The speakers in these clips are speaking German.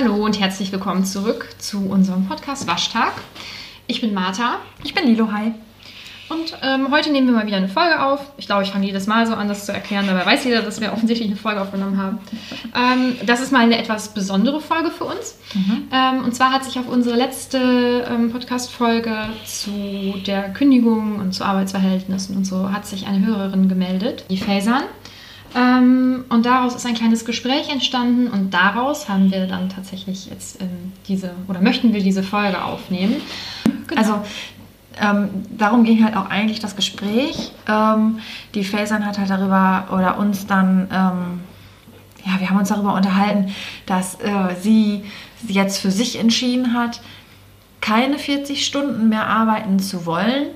Hallo und herzlich willkommen zurück zu unserem Podcast Waschtag. Ich bin Martha. Ich bin Lilo, hi. Und ähm, heute nehmen wir mal wieder eine Folge auf. Ich glaube, ich fange jedes Mal so an, das zu erklären. Dabei weiß jeder, dass wir offensichtlich eine Folge aufgenommen haben. Ähm, das ist mal eine etwas besondere Folge für uns. Mhm. Ähm, und zwar hat sich auf unsere letzte ähm, Podcast-Folge zu der Kündigung und zu Arbeitsverhältnissen und so hat sich eine Hörerin gemeldet, die Faisern. Ähm, und daraus ist ein kleines Gespräch entstanden und daraus haben wir dann tatsächlich jetzt ähm, diese oder möchten wir diese Folge aufnehmen. Genau. Also ähm, darum ging halt auch eigentlich das Gespräch. Ähm, die Fasern hat halt darüber oder uns dann, ähm, ja, wir haben uns darüber unterhalten, dass äh, sie jetzt für sich entschieden hat, keine 40 Stunden mehr arbeiten zu wollen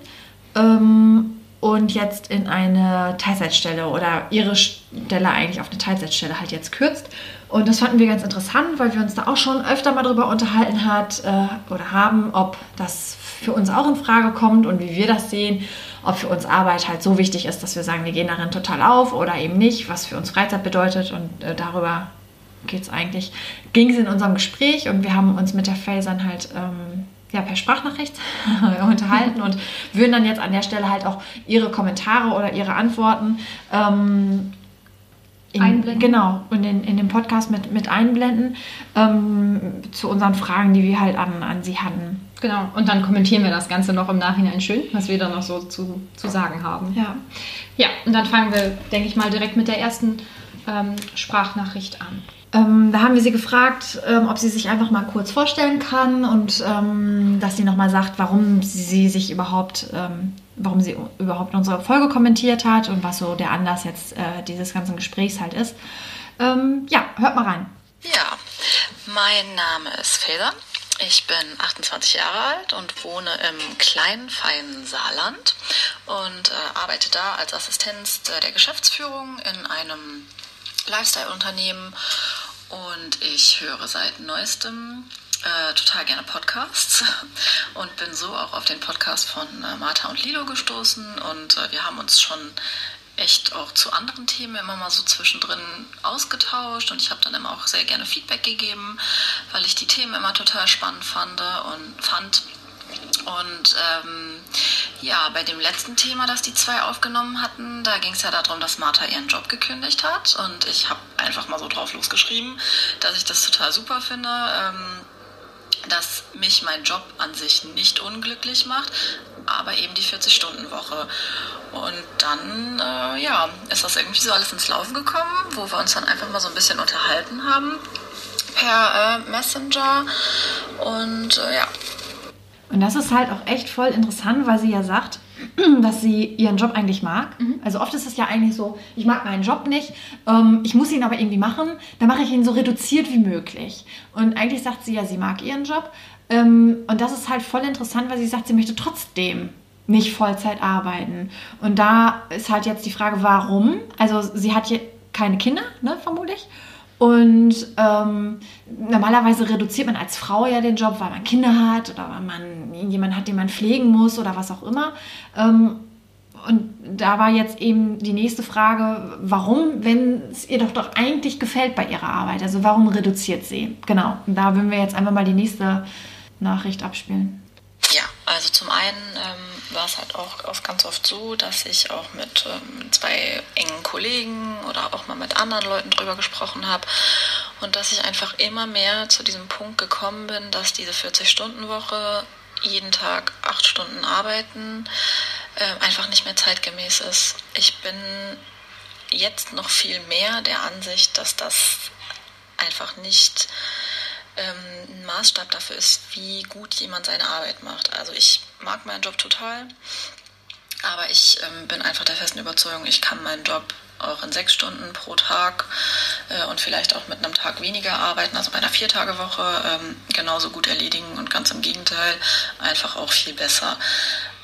ähm, und jetzt in eine Teilzeitstelle oder ihre Stelle eigentlich auf eine Teilzeitstelle halt jetzt kürzt. Und das fanden wir ganz interessant, weil wir uns da auch schon öfter mal darüber unterhalten hat äh, oder haben, ob das für uns auch in Frage kommt und wie wir das sehen, ob für uns Arbeit halt so wichtig ist, dass wir sagen, wir gehen darin total auf oder eben nicht, was für uns Freizeit bedeutet und äh, darüber geht es eigentlich, ging es in unserem Gespräch und wir haben uns mit der Fasern halt ähm, ja, per Sprachnachricht unterhalten und würden dann jetzt an der Stelle halt auch ihre Kommentare oder ihre Antworten ähm, in, einblenden. Genau, in, den, in dem Podcast mit, mit einblenden ähm, zu unseren Fragen, die wir halt an, an sie hatten. Genau, und dann kommentieren wir das Ganze noch im Nachhinein schön, was wir da noch so zu, zu sagen haben. Ja. Ja, und dann fangen wir, denke ich mal, direkt mit der ersten ähm, Sprachnachricht an. Ähm, da haben wir sie gefragt, ähm, ob sie sich einfach mal kurz vorstellen kann und ähm, dass sie nochmal sagt, warum sie sich überhaupt, ähm, warum sie überhaupt unsere Folge kommentiert hat und was so der Anlass jetzt äh, dieses ganzen Gesprächs halt ist. Ähm, ja, hört mal rein. Ja, mein Name ist Feder. Ich bin 28 Jahre alt und wohne im kleinen, feinen Saarland und äh, arbeite da als Assistenz der Geschäftsführung in einem Lifestyle-Unternehmen und ich höre seit neuestem äh, total gerne Podcasts und bin so auch auf den Podcast von äh, Martha und Lilo gestoßen und äh, wir haben uns schon echt auch zu anderen Themen immer mal so zwischendrin ausgetauscht und ich habe dann immer auch sehr gerne Feedback gegeben, weil ich die Themen immer total spannend fand und fand und ähm, ja, bei dem letzten Thema, das die zwei aufgenommen hatten, da ging es ja darum, dass Martha ihren Job gekündigt hat. Und ich habe einfach mal so drauf losgeschrieben, dass ich das total super finde. Ähm, dass mich mein Job an sich nicht unglücklich macht, aber eben die 40-Stunden-Woche. Und dann, äh, ja, ist das irgendwie so alles ins Laufen gekommen, wo wir uns dann einfach mal so ein bisschen unterhalten haben per äh, Messenger. Und äh, ja, und das ist halt auch echt voll interessant, weil sie ja sagt, dass sie ihren Job eigentlich mag. Mhm. Also oft ist es ja eigentlich so, ich mag meinen Job nicht, ähm, ich muss ihn aber irgendwie machen, dann mache ich ihn so reduziert wie möglich. Und eigentlich sagt sie ja, sie mag ihren Job. Ähm, und das ist halt voll interessant, weil sie sagt, sie möchte trotzdem nicht Vollzeit arbeiten. Und da ist halt jetzt die Frage, warum? Also sie hat hier keine Kinder, ne, vermutlich. Und ähm, normalerweise reduziert man als Frau ja den Job, weil man Kinder hat oder weil man jemanden hat, den man pflegen muss oder was auch immer. Ähm, und da war jetzt eben die nächste Frage, warum, wenn es ihr doch doch eigentlich gefällt bei ihrer Arbeit? Also warum reduziert sie? Genau, und da würden wir jetzt einfach mal die nächste Nachricht abspielen. Also zum einen ähm, war es halt auch oft, ganz oft so, dass ich auch mit ähm, zwei engen Kollegen oder auch mal mit anderen Leuten drüber gesprochen habe und dass ich einfach immer mehr zu diesem Punkt gekommen bin, dass diese 40-Stunden-Woche jeden Tag acht Stunden arbeiten äh, einfach nicht mehr zeitgemäß ist. Ich bin jetzt noch viel mehr der Ansicht, dass das einfach nicht ähm, ein Maßstab dafür ist, wie gut jemand seine Arbeit macht. Also ich mag meinen Job total, aber ich ähm, bin einfach der festen Überzeugung, ich kann meinen Job auch in sechs Stunden pro Tag äh, und vielleicht auch mit einem Tag weniger arbeiten, also bei einer Viertagewoche ähm, genauso gut erledigen und ganz im Gegenteil einfach auch viel besser,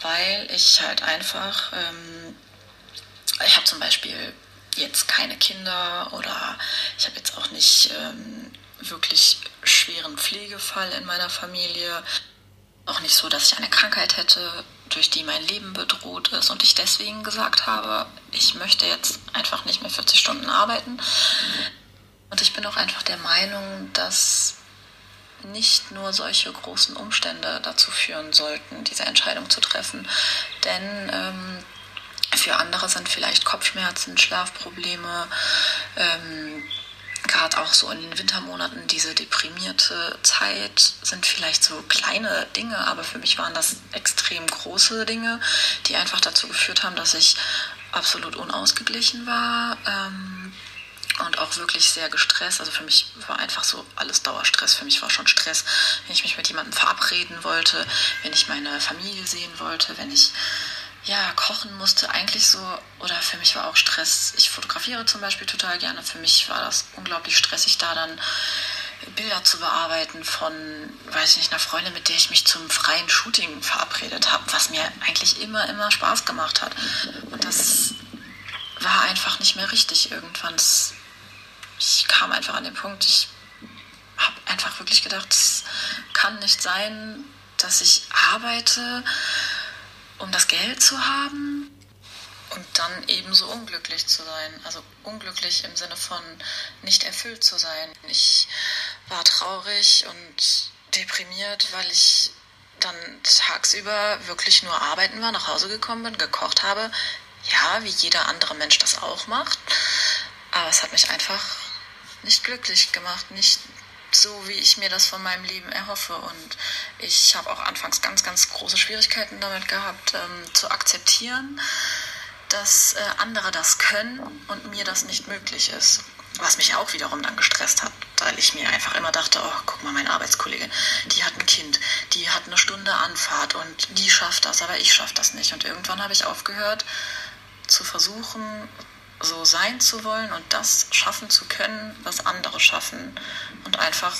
weil ich halt einfach, ähm, ich habe zum Beispiel jetzt keine Kinder oder ich habe jetzt auch nicht ähm, wirklich schweren Pflegefall in meiner Familie. Auch nicht so, dass ich eine Krankheit hätte, durch die mein Leben bedroht ist und ich deswegen gesagt habe, ich möchte jetzt einfach nicht mehr 40 Stunden arbeiten. Und ich bin auch einfach der Meinung, dass nicht nur solche großen Umstände dazu führen sollten, diese Entscheidung zu treffen. Denn ähm, für andere sind vielleicht Kopfschmerzen, Schlafprobleme, ähm, gerade auch so in den Wintermonaten diese deprimierte Zeit sind vielleicht so kleine Dinge, aber für mich waren das extrem große Dinge, die einfach dazu geführt haben, dass ich absolut unausgeglichen war. Ähm, und auch wirklich sehr gestresst. Also für mich war einfach so alles Dauerstress. Für mich war schon Stress, wenn ich mich mit jemandem verabreden wollte, wenn ich meine Familie sehen wollte, wenn ich ja kochen musste. Eigentlich so, oder für mich war auch Stress. Ich fotografiere zum Beispiel total gerne. Für mich war das unglaublich stressig, da dann Bilder zu bearbeiten von, weiß ich nicht, einer Freundin, mit der ich mich zum freien Shooting verabredet habe, was mir eigentlich immer, immer Spaß gemacht hat. Und das war einfach nicht mehr richtig irgendwann. Das ich kam einfach an den Punkt, ich habe einfach wirklich gedacht, es kann nicht sein, dass ich arbeite, um das Geld zu haben und dann ebenso unglücklich zu sein. Also unglücklich im Sinne von nicht erfüllt zu sein. Ich war traurig und deprimiert, weil ich dann tagsüber wirklich nur arbeiten war, nach Hause gekommen bin, gekocht habe. Ja, wie jeder andere Mensch das auch macht. Aber es hat mich einfach nicht glücklich gemacht, nicht so, wie ich mir das von meinem Leben erhoffe. Und ich habe auch anfangs ganz, ganz große Schwierigkeiten damit gehabt, ähm, zu akzeptieren, dass äh, andere das können und mir das nicht möglich ist. Was mich auch wiederum dann gestresst hat, weil ich mir einfach immer dachte, oh, guck mal, meine Arbeitskollegin, die hat ein Kind, die hat eine Stunde Anfahrt und die schafft das, aber ich schaffe das nicht. Und irgendwann habe ich aufgehört zu versuchen, so sein zu wollen und das schaffen zu können, was andere schaffen. Und einfach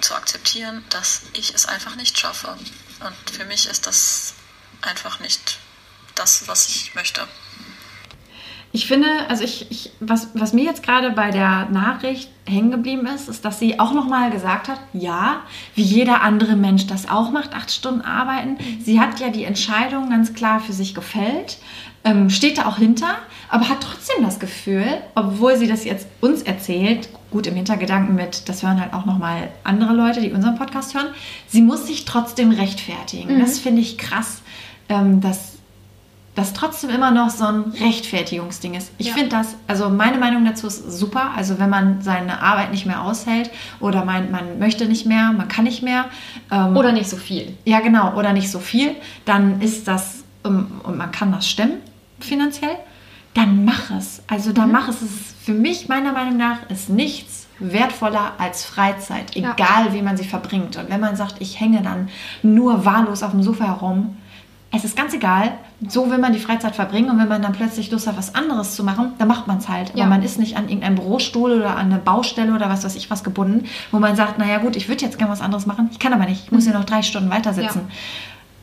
zu akzeptieren, dass ich es einfach nicht schaffe. Und für mich ist das einfach nicht das, was ich möchte. Ich finde, also ich, ich was, was mir jetzt gerade bei der Nachricht hängen geblieben ist, ist, dass sie auch nochmal gesagt hat, ja, wie jeder andere Mensch das auch macht, acht Stunden arbeiten. Sie hat ja die Entscheidung ganz klar für sich gefällt ähm, steht da auch hinter, aber hat trotzdem das Gefühl, obwohl sie das jetzt uns erzählt, gut im Hintergedanken mit, das hören halt auch nochmal andere Leute, die unseren Podcast hören, sie muss sich trotzdem rechtfertigen. Mhm. Das finde ich krass, ähm, dass das trotzdem immer noch so ein Rechtfertigungsding ist. Ich ja. finde das, also meine Meinung dazu ist super. Also wenn man seine Arbeit nicht mehr aushält oder meint, man möchte nicht mehr, man kann nicht mehr. Ähm, oder nicht so viel. Ja, genau, oder nicht so viel, dann ist das, um, und man kann das stemmen finanziell, dann mach es. Also dann mhm. mach es. Es ist für mich, meiner Meinung nach, ist nichts wertvoller als Freizeit, egal ja. wie man sie verbringt. Und wenn man sagt, ich hänge dann nur wahllos auf dem Sofa herum, es ist ganz egal, so will man die Freizeit verbringen und wenn man dann plötzlich Lust hat, was anderes zu machen, dann macht man es halt. Ja. Aber man ist nicht an irgendeinem Bürostuhl oder an eine Baustelle oder was weiß ich was gebunden, wo man sagt, naja gut, ich würde jetzt gerne was anderes machen, ich kann aber nicht, ich muss hier noch drei Stunden weiter sitzen. Ja.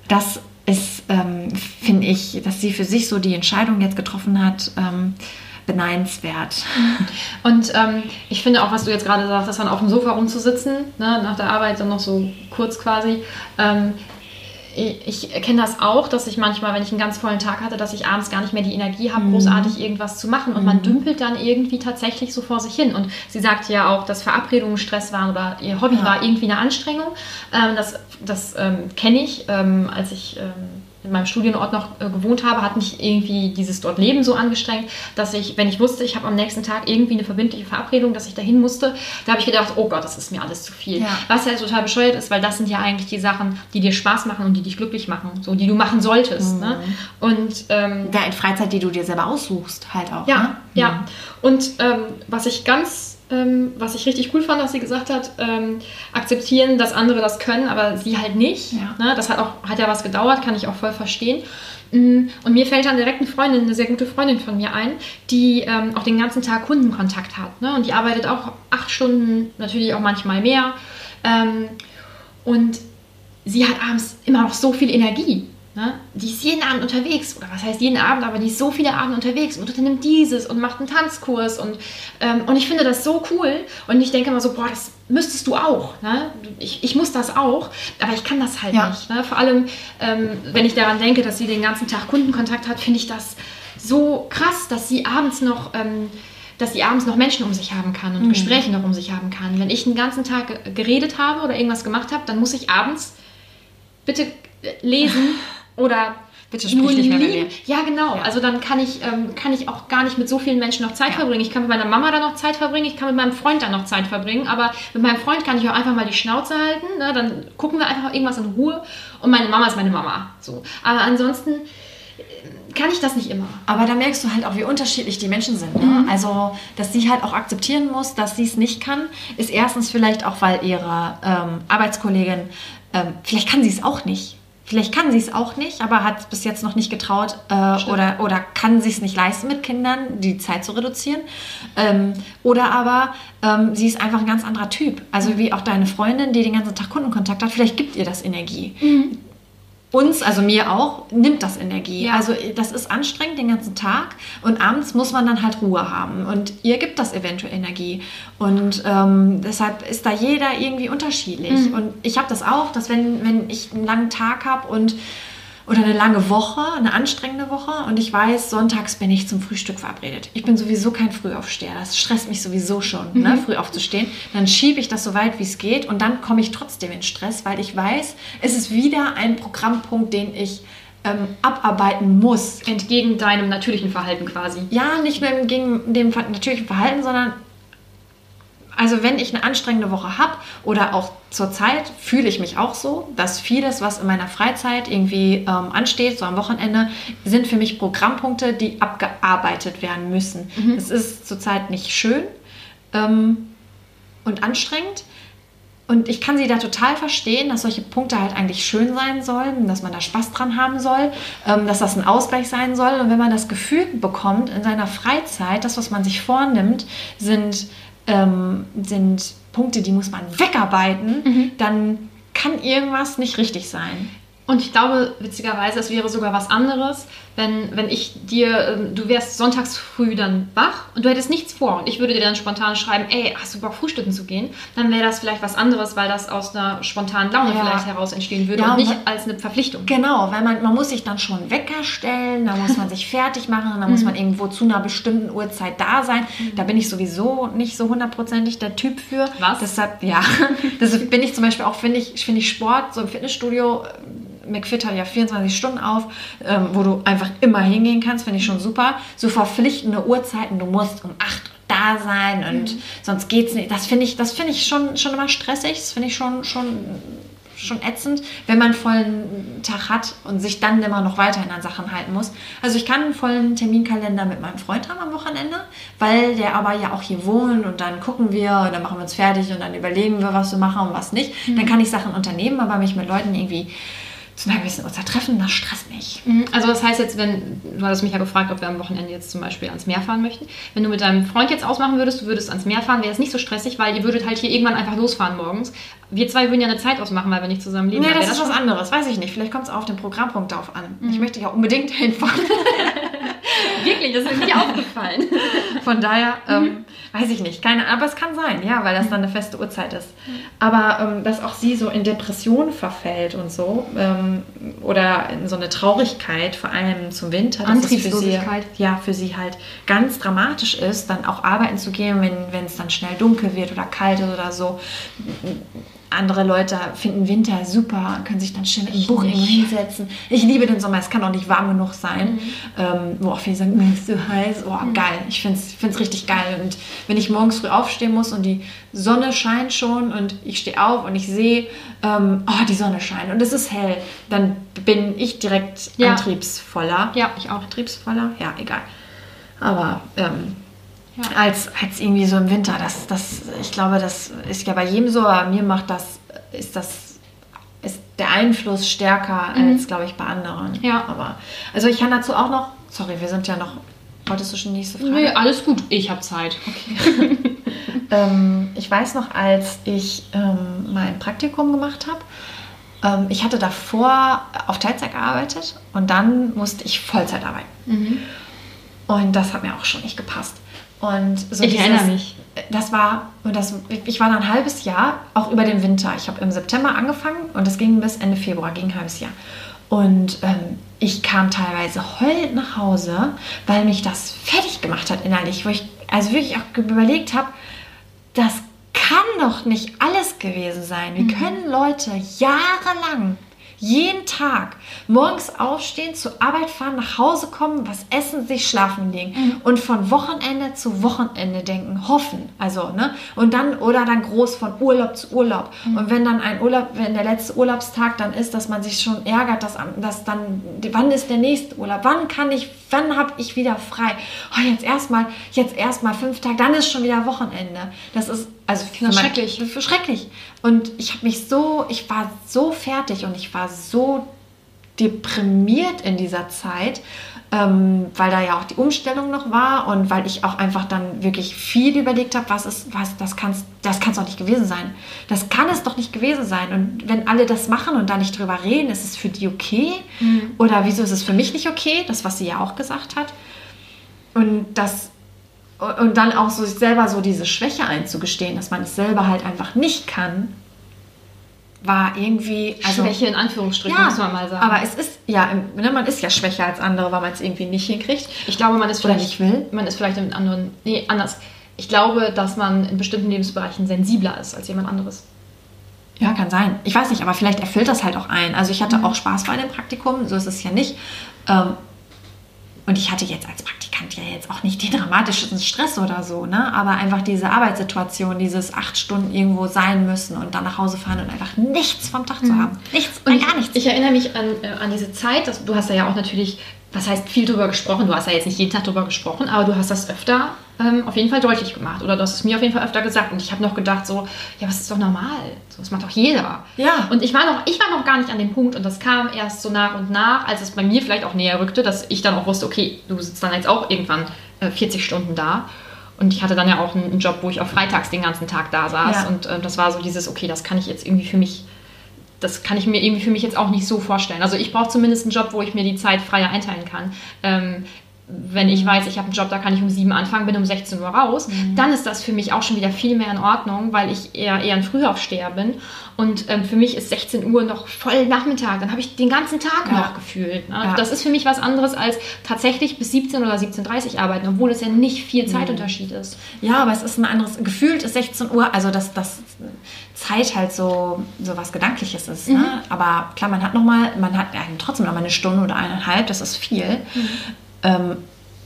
Das ist, ähm, finde ich, dass sie für sich so die Entscheidung jetzt getroffen hat, ähm, beneidenswert. Und ähm, ich finde auch, was du jetzt gerade sagst, dass dann auf dem Sofa rumzusitzen, ne, nach der Arbeit dann noch so kurz quasi, ähm, ich kenne das auch, dass ich manchmal, wenn ich einen ganz vollen Tag hatte, dass ich abends gar nicht mehr die Energie habe, mhm. großartig irgendwas zu machen. Und man mhm. dümpelt dann irgendwie tatsächlich so vor sich hin. Und sie sagte ja auch, dass Verabredungen Stress waren oder ihr Hobby ja. war irgendwie eine Anstrengung. Ähm, das das ähm, kenne ich, ähm, als ich ähm, in meinem Studienort noch äh, gewohnt habe, hat mich irgendwie dieses dort Leben so angestrengt, dass ich, wenn ich wusste, ich habe am nächsten Tag irgendwie eine verbindliche Verabredung, dass ich dahin musste, da habe ich gedacht, oh Gott, das ist mir alles zu viel. Ja. Was ja total bescheuert ist, weil das sind ja eigentlich die Sachen, die dir Spaß machen und die dich glücklich machen, so die du machen solltest. Mhm. Ne? Und ähm, ja, in Freizeit, die du dir selber aussuchst, halt auch. Ja, ne? ja. Mhm. Und ähm, was ich ganz ähm, was ich richtig cool fand, dass sie gesagt hat, ähm, akzeptieren, dass andere das können, aber sie halt nicht. Ja. Ne? Das hat, auch, hat ja was gedauert, kann ich auch voll verstehen. Mm, und mir fällt dann direkt eine Freundin, eine sehr gute Freundin von mir ein, die ähm, auch den ganzen Tag Kundenkontakt hat. Ne? Und die arbeitet auch acht Stunden, natürlich auch manchmal mehr. Ähm, und sie hat abends immer noch so viel Energie. Ne? Die ist jeden Abend unterwegs, oder was heißt jeden Abend, aber die ist so viele Abende unterwegs und unternimmt dieses und macht einen Tanzkurs und, ähm, und ich finde das so cool und ich denke immer so, boah, das müsstest du auch. Ne? Ich, ich muss das auch, aber ich kann das halt ja. nicht. Ne? Vor allem, ähm, wenn ich daran denke, dass sie den ganzen Tag Kundenkontakt hat, finde ich das so krass, dass sie abends noch... Ähm, dass sie abends noch Menschen um sich haben kann und Mhm. Gespräche noch um sich haben kann. Wenn ich den ganzen Tag ge- geredet habe oder irgendwas gemacht habe, dann muss ich abends bitte äh, lesen oder Bitte sprich nicht mehr mit mir. Ja, genau. Ja. Also dann kann ich, ähm, kann ich auch gar nicht mit so vielen Menschen noch Zeit Ja. verbringen. Ich kann mit meiner Mama dann noch Zeit verbringen, ich kann mit meinem Freund dann noch Zeit verbringen, aber mit meinem Freund kann ich auch einfach mal die Schnauze halten. Ne? Dann gucken wir einfach irgendwas in Ruhe und meine Mama ist meine Mama. So. Aber ansonsten äh, kann ich das nicht immer. Aber da merkst du halt auch, wie unterschiedlich die Menschen sind. Ne? Also, dass sie halt auch akzeptieren muss, dass sie es nicht kann, ist erstens vielleicht auch, weil ihre ähm, Arbeitskollegin, ähm, vielleicht kann sie es auch nicht. Vielleicht kann sie es auch nicht, aber hat es bis jetzt noch nicht getraut äh, oder, oder kann sie es nicht leisten mit Kindern, die Zeit zu reduzieren. Ähm, oder aber ähm, sie ist einfach ein ganz anderer Typ. Also wie auch deine Freundin, die den ganzen Tag Kundenkontakt hat, vielleicht gibt ihr das Energie uns, also mir auch, nimmt das Energie. Ja. Also das ist anstrengend den ganzen Tag und abends muss man dann halt Ruhe haben und ihr gibt das eventuell Energie und ähm, deshalb ist da jeder irgendwie unterschiedlich und ich habe das auch, dass wenn, wenn ich einen langen Tag habe und oder eine lange Woche, eine anstrengende Woche und ich weiß, sonntags bin ich zum Frühstück verabredet. Ich bin sowieso kein Frühaufsteher, das stresst mich sowieso schon, ne, früh aufzustehen. Dann schiebe ich das so weit, wie es geht und dann komme ich trotzdem in Stress, weil ich weiß, es ist wieder ein Programmpunkt, den ich ähm, abarbeiten muss. Entgegen deinem natürlichen Verhalten quasi. Ja, nicht nur gegen dem natürlichen Verhalten, sondern also wenn ich eine anstrengende Woche habe oder auch zur Zeit fühle ich mich auch so, dass vieles, was in meiner Freizeit irgendwie ähm, ansteht, so am Wochenende, sind für mich Programmpunkte, die abgearbeitet werden müssen. Es ist zurzeit nicht schön ähm, und anstrengend. Und ich kann sie da total verstehen, dass solche Punkte halt eigentlich schön sein sollen, dass man da Spaß dran haben soll, ähm, dass das ein Ausgleich sein soll. Und wenn man das Gefühl bekommt, in seiner Freizeit, das, was man sich vornimmt, sind, ähm, sind Punkte, die muss man wegarbeiten, dann kann irgendwas nicht richtig sein. Und ich glaube, witzigerweise, es wäre sogar was anderes, wenn, wenn ich dir, ähm, du wärst sonntags früh dann wach und du hättest nichts vor und ich würde dir dann spontan schreiben, ey, hast du Bock frühstücken zu gehen? Dann wäre das vielleicht was anderes, weil das aus einer spontanen Laune Ja. vielleicht heraus entstehen würde Ja, und nicht als eine Verpflichtung. Genau, weil man, man muss sich dann schon Wecker stellen, da muss man sich fertig machen, da muss man irgendwo zu einer bestimmten Uhrzeit da sein. Da bin ich sowieso nicht so hundertprozentig der Typ für. Was? Deshalb, ja, deshalb bin ich zum Beispiel auch, finde ich, finde ich Sport, so im Fitnessstudio, äh, McFit hat ja 24 Stunden auf, ähm, wo du einfach immer hingehen kannst, finde ich schon super. So verpflichtende Uhrzeiten, du musst um 8 Uhr da sein und sonst geht's nicht. Das finde ich, das finde ich schon, schon immer stressig, das finde ich schon, schon schon ätzend, wenn man einen vollen Tag hat und sich dann immer noch weiterhin an Sachen halten muss. Also ich kann einen vollen Terminkalender mit meinem Freund haben am Wochenende, weil der aber ja auch hier wohnt und dann gucken wir und dann machen wir uns fertig und dann überlegen wir, was wir machen und was nicht. Dann kann ich Sachen unternehmen, aber mich mit Leuten irgendwie zu einer gewissen Uhrzeit treffen, das stresst mich. Mhm, Also das heißt jetzt, wenn, du hattest mich ja gefragt, ob wir am Wochenende jetzt zum Beispiel ans Meer fahren möchten. Wenn du mit deinem Freund jetzt ausmachen würdest, du würdest ans Meer fahren, wäre es nicht so stressig, weil ihr würdet halt hier irgendwann einfach losfahren morgens. Wir zwei würden ja eine Zeit ausmachen, weil wir nicht zusammen leben. Nee, Dann das wäre ist was anderes, weiß ich nicht. Vielleicht kommt es auf den Programmpunkt darauf an. Ich möchte ja unbedingt hinfahren. Wirklich, das ist mir aufgefallen. Von daher, ähm, weiß ich nicht. Keine, aber es kann sein, ja, weil das dann eine feste Uhrzeit ist. Aber ähm, dass auch sie so in Depression verfällt und so, ähm, oder in so eine Traurigkeit, vor allem zum Winter, es für sie, Antriebslosigkeit. ja, für sie halt ganz dramatisch ist, dann auch arbeiten zu gehen, wenn es dann schnell dunkel wird oder kalt ist oder so. Andere Leute finden Winter super, können sich dann schön mit einem Buch irgendwo hinsetzen. Ich liebe den Sommer, es kann auch nicht warm genug sein. Ähm, wo auch viele sagen, "Mir ist so heiß. Oh, geil. Ich finde es richtig geil. Und wenn ich morgens früh aufstehen muss und die Sonne scheint schon und ich stehe auf und ich sehe, ähm, oh, die Sonne scheint und es ist hell, dann bin ich direkt Ja. antriebsvoller. Ja, ich auch. Antriebsvoller? Ja, egal. Aber ähm, Ja. als, als irgendwie so im Winter, das, das, ich glaube, das ist ja bei jedem so, aber mir macht das, ist das, ist der Einfluss stärker als, glaube ich, bei anderen. Mhm. Ja. Aber, also ich kann dazu auch noch, sorry, wir sind ja noch, wolltest du schon die nächste Frage? Nee, alles gut. Ich habe Zeit. Ähm, ich weiß noch, als ich ähm, mein Praktikum gemacht habe, ähm, ich hatte davor auf Teilzeit gearbeitet und dann musste ich Vollzeit arbeiten. Und das hat mir auch schon nicht gepasst. Und so Ich erinnere mich. Das war, und das, ich war dann ein halbes Jahr, auch über den Winter. Ich habe im September angefangen und das ging bis Ende Februar, ging ein halbes Jahr. Und ähm, ich kam teilweise heulend nach Hause, weil mich das fertig gemacht hat innerlich, wo ich also wirklich auch überlegt habe, das kann doch nicht alles gewesen sein. Wie können Leute jahrelang jeden Tag morgens aufstehen, zur Arbeit fahren, nach Hause kommen, was essen, sich schlafen legen Mhm. und von Wochenende zu Wochenende denken, hoffen, also ne und dann oder dann groß von Urlaub zu Urlaub Mhm. und wenn dann ein Urlaub, wenn der letzte Urlaubstag dann ist, dass man sich schon ärgert, dass, dass dann wann ist der nächste Urlaub, wann kann ich, wann habe ich wieder frei, oh, jetzt erstmal, jetzt erstmal fünf Tage, dann ist schon wieder Wochenende. Das ist also für Das ist mein- schrecklich. schrecklich. Und ich habe mich so, ich war so fertig und ich war so deprimiert in dieser Zeit, ähm, weil da ja auch die Umstellung noch war und weil ich auch einfach dann wirklich viel überlegt habe, was ist, was, das kann das kann's doch nicht gewesen sein. Das kann es doch nicht gewesen sein. Und wenn alle das machen und da nicht drüber reden, ist es für die okay? Oder wieso ist es für mich nicht okay? Das, was sie ja auch gesagt hat. Und das und dann auch so sich selber so diese Schwäche einzugestehen, dass man es selber halt einfach nicht kann, war irgendwie also Schwäche in Anführungsstrichen, muss man mal sagen. aber es ist ja, ne, man ist ja schwächer als andere, weil man es irgendwie nicht hinkriegt. Ich glaube, man ist Oder vielleicht, nicht will? Man ist vielleicht in anderen. Nee, anders. Ich glaube, dass man in bestimmten Lebensbereichen sensibler ist als jemand anderes. Ja, kann sein. Ich weiß nicht, aber vielleicht erfüllt das halt auch ein. Also ich hatte auch Spaß bei dem Praktikum, so ist es ja nicht. Ähm, und ich hatte jetzt als Praktikant ja jetzt auch nicht den dramatischsten Stress oder so, ne? Aber einfach diese Arbeitssituation, dieses acht Stunden irgendwo sein müssen und dann nach Hause fahren und einfach nichts vom Tag zu haben. Nichts, Mhm. Und gar nichts. Ich, erinnere mich an, äh, an diese Zeit, dass, du hast da ja auch natürlich, was heißt viel drüber gesprochen, du hast ja jetzt nicht jeden Tag drüber gesprochen, aber du hast das öfter ähm, auf jeden Fall deutlich gemacht oder du hast es mir auf jeden Fall öfter gesagt und ich habe noch gedacht so, ja, was ist doch normal, so, das macht doch jeder. Ja. Und ich war, noch, ich war noch gar nicht an dem Punkt und das kam erst so nach und nach, als es bei mir vielleicht auch näher rückte, dass ich dann auch wusste, okay, du sitzt dann jetzt auch irgendwann äh, 40 Stunden da. Und ich hatte dann ja auch einen, Job, wo ich auch freitags den ganzen Tag da saß. Ja. Und äh, das war so dieses, okay, das kann ich jetzt irgendwie für mich das kann ich mir irgendwie für mich jetzt auch nicht so vorstellen. Also ich brauche zumindest einen Job, wo ich mir die Zeit freier einteilen kann. Ähm, wenn ich weiß, ich habe einen Job, da kann ich um 7 anfangen, bin um 16 Uhr raus, dann ist das für mich auch schon wieder viel mehr in Ordnung, weil ich eher, eher ein Frühaufsteher bin. Und ähm, für mich ist 16 Uhr noch voll Nachmittag. Dann habe ich den ganzen Tag Ja. noch gefühlt. Ne? Ja. Das ist für mich was anderes als tatsächlich bis 17 oder 17.30 Uhr arbeiten, obwohl es ja nicht viel Mhm. Zeitunterschied ist. Ja, aber es ist ein anderes, gefühlt ist 16 Uhr, also dass das Zeit halt so, so was Gedankliches ist. Mhm. Ne? Aber klar, man hat noch mal, man hat trotzdem noch mal eine Stunde oder eineinhalb, das ist viel. Ähm,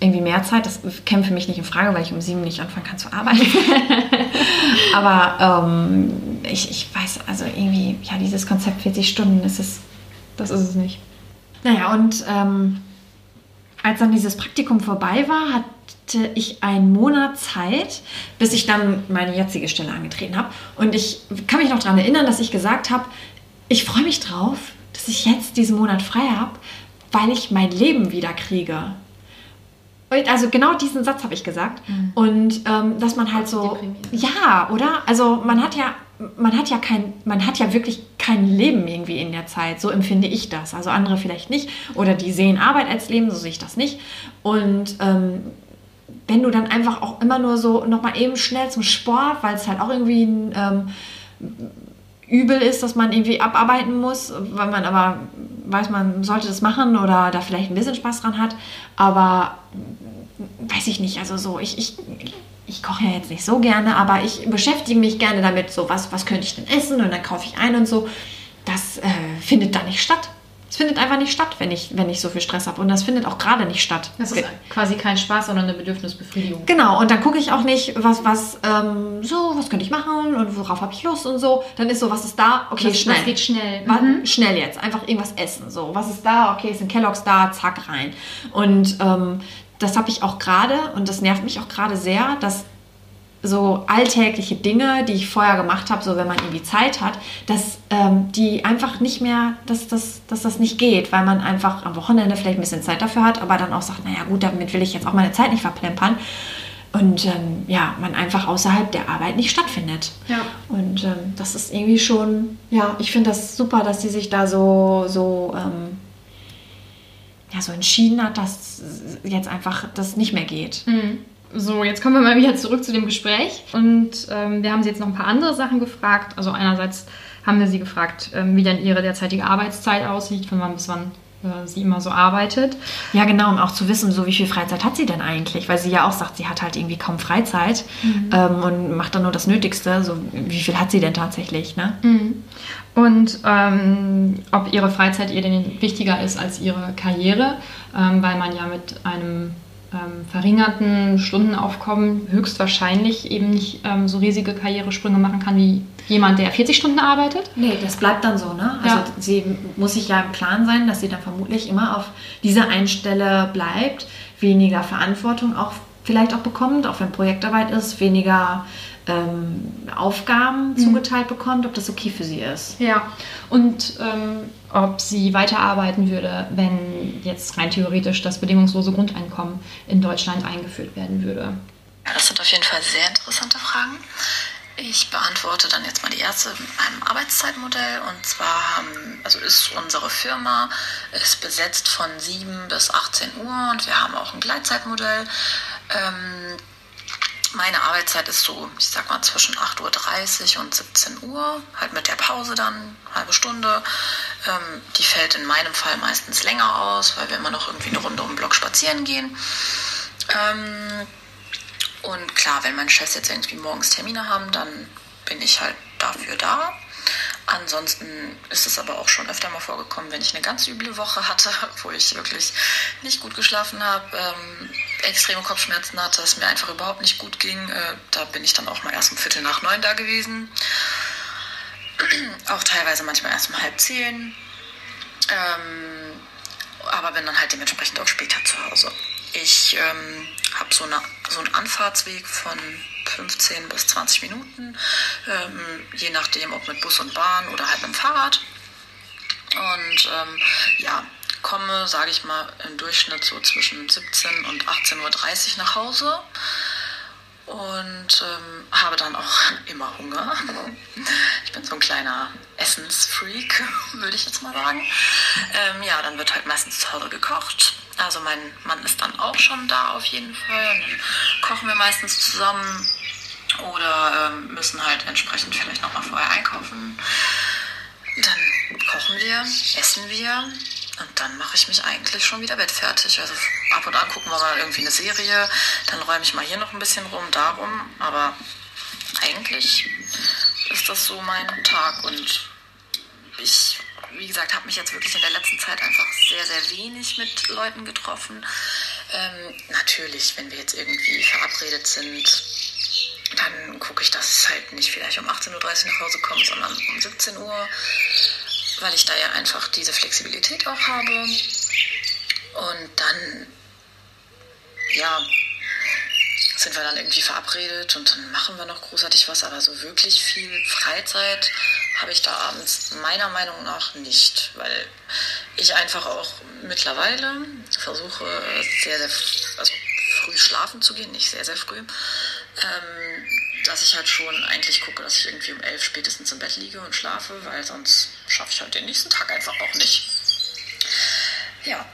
irgendwie mehr Zeit, das käme für mich nicht in Frage, weil ich um sieben nicht anfangen kann zu arbeiten. aber ähm, ich, ich weiß, also irgendwie, ja, dieses Konzept 40 Stunden, ist es Das ist es nicht. naja, und ähm, als dann dieses Praktikum vorbei war, hatte ich einen Monat Zeit, bis ich dann meine jetzige Stelle angetreten habe. Und ich kann mich noch daran erinnern, dass ich gesagt habe, ich freue mich drauf, dass ich jetzt diesen Monat frei habe, weil ich mein Leben wieder kriege. Also genau diesen Satz habe ich gesagt. Und ähm, dass man halt so. Ja, oder? Also man hat ja, man hat ja kein, man hat ja wirklich kein Leben irgendwie in der Zeit. So empfinde ich das. Also andere vielleicht nicht. Oder die sehen Arbeit als Leben, so sehe ich das nicht. Und ähm, wenn du dann einfach auch immer nur so nochmal eben schnell zum Sport, weil es halt auch irgendwie ein ähm, übel ist, dass man irgendwie abarbeiten muss, weil man aber weiß, man sollte das machen oder da vielleicht ein bisschen Spaß dran hat. Aber weiß ich nicht, also so, ich, ich, ich koche ja jetzt nicht so gerne, aber ich beschäftige mich gerne damit, so was, was könnte ich denn essen und dann kaufe ich ein und so. Das äh, findet da nicht statt. Es findet einfach nicht statt, wenn ich, wenn ich so viel Stress habe. Und das findet auch gerade nicht statt. Das ist quasi kein Spaß, sondern eine Bedürfnisbefriedigung. Genau, und dann gucke ich auch nicht, was, was, ähm, so, was könnte ich machen und worauf habe ich Lust und so. Dann ist so, was ist da? Okay, Was- schnell. was geht schnell? Mhm. Schnell jetzt, einfach irgendwas essen. So, was ist da? Okay, sind Kelloggs da? Zack, rein. Und ähm, das habe ich auch gerade, und das nervt mich auch gerade sehr, dass so alltägliche Dinge, die ich vorher gemacht habe, so wenn man irgendwie Zeit hat, dass ähm, die einfach nicht mehr, dass, dass, dass das nicht geht, weil man einfach am Wochenende vielleicht ein bisschen Zeit dafür hat, aber dann auch sagt, naja gut, damit will ich jetzt auch meine Zeit nicht verplempern. Und ähm, ja, man einfach außerhalb der Arbeit nicht stattfindet. Ja. Und ähm, das ist irgendwie schon, ja, ich finde das super, dass sie sich da so, so, ähm, ja, so entschieden hat, dass jetzt einfach das nicht mehr geht. Mhm. So, jetzt kommen wir mal wieder zurück zu dem Gespräch. Und ähm, wir haben sie jetzt noch ein paar andere Sachen gefragt. Also einerseits haben wir sie gefragt, ähm, wie denn ihre derzeitige Arbeitszeit aussieht, von wann bis wann äh, sie immer so arbeitet. Ja, genau, um auch zu wissen, so wie viel Freizeit hat sie denn eigentlich? Weil sie ja auch sagt, sie hat halt irgendwie kaum Freizeit mhm. ähm, und macht dann nur das Nötigste. So, wie viel hat sie denn tatsächlich? Ne? Mhm. Und ähm, ob ihre Freizeit ihr denn wichtiger ist als ihre Karriere, ähm, weil man ja mit einem ähm, verringerten Stundenaufkommen höchstwahrscheinlich eben nicht ähm, so riesige Karrieresprünge machen kann wie jemand, der 40 Stunden arbeitet. Nee, das bleibt dann so, ne? Also ja. sie muss sich ja im Klaren sein, dass sie dann vermutlich immer auf dieser einen Stelle bleibt, weniger Verantwortung auch vielleicht auch bekommt, auch wenn Projektarbeit ist, weniger ähm, Aufgaben mhm. zugeteilt bekommt, ob das okay für sie ist. Ja, und ähm, ob sie weiterarbeiten würde, wenn jetzt rein theoretisch das bedingungslose Grundeinkommen in Deutschland eingeführt werden würde. Das sind auf jeden Fall sehr interessante Fragen. Ich beantworte dann jetzt mal die erste mit einem Arbeitszeitmodell. Und zwar haben, also ist unsere Firma ist besetzt von 7 bis 18 Uhr und wir haben auch ein Gleitzeitmodell. Ähm, meine Arbeitszeit ist so, ich sag mal, zwischen 8.30 Uhr und 17 Uhr, halt mit der Pause dann, halbe Stunde. Ähm, die fällt in meinem Fall meistens länger aus, weil wir immer noch irgendwie eine Runde um den Block spazieren gehen. Ähm, und klar, wenn meine Chefs jetzt irgendwie morgens Termine haben, dann bin ich halt dafür da. Ansonsten ist es aber auch schon öfter mal vorgekommen, wenn ich eine ganz üble Woche hatte, wo ich wirklich nicht gut geschlafen habe, ähm, extreme Kopfschmerzen hatte, es mir einfach überhaupt nicht gut ging. Äh, da bin ich dann auch mal erst um Viertel nach neun da gewesen. Auch teilweise manchmal erst um halb zehn. Ähm, aber bin dann halt dementsprechend auch später zu Hause. Ich ähm, habe so, so einen Anfahrtsweg von 15 bis 20 Minuten, ähm, je nachdem, ob mit Bus und Bahn oder halt mit dem Fahrrad. Und ähm, ja, komme, sage ich mal, im Durchschnitt so zwischen 17 und 18.30 Uhr nach Hause und ähm, habe dann auch immer Hunger. Ich bin so ein kleiner Essensfreak, würde ich jetzt mal sagen. Ähm, ja, dann wird halt meistens zu Hause gekocht. Also mein Mann ist dann auch schon da auf jeden Fall. Und dann kochen wir meistens zusammen oder ähm, müssen halt entsprechend vielleicht nochmal vorher einkaufen. Dann kochen wir, essen wir und dann mache ich mich eigentlich schon wieder bettfertig. Also ab und an gucken wir mal irgendwie eine Serie, dann räume ich mal hier noch ein bisschen rum, darum. Aber eigentlich ist das so mein Tag und ich, wie gesagt, habe mich jetzt wirklich in der letzten Zeit einfach sehr, sehr wenig mit Leuten getroffen. Ähm, natürlich, wenn wir jetzt irgendwie verabredet sind, dann gucke ich, dass es halt nicht vielleicht um 18.30 Uhr nach Hause komme, sondern um 17 Uhr weil ich da ja einfach diese Flexibilität auch habe. Und dann, ja, sind wir dann irgendwie verabredet und dann machen wir noch großartig was, aber so wirklich viel Freizeit habe ich da abends meiner Meinung nach nicht, weil ich einfach auch mittlerweile versuche, sehr, sehr also früh schlafen zu gehen, nicht sehr, sehr früh. Ähm, dass ich halt schon eigentlich gucke, dass ich irgendwie um elf spätestens im Bett liege und schlafe, weil sonst schaffe ich halt den nächsten Tag einfach auch nicht. Ja.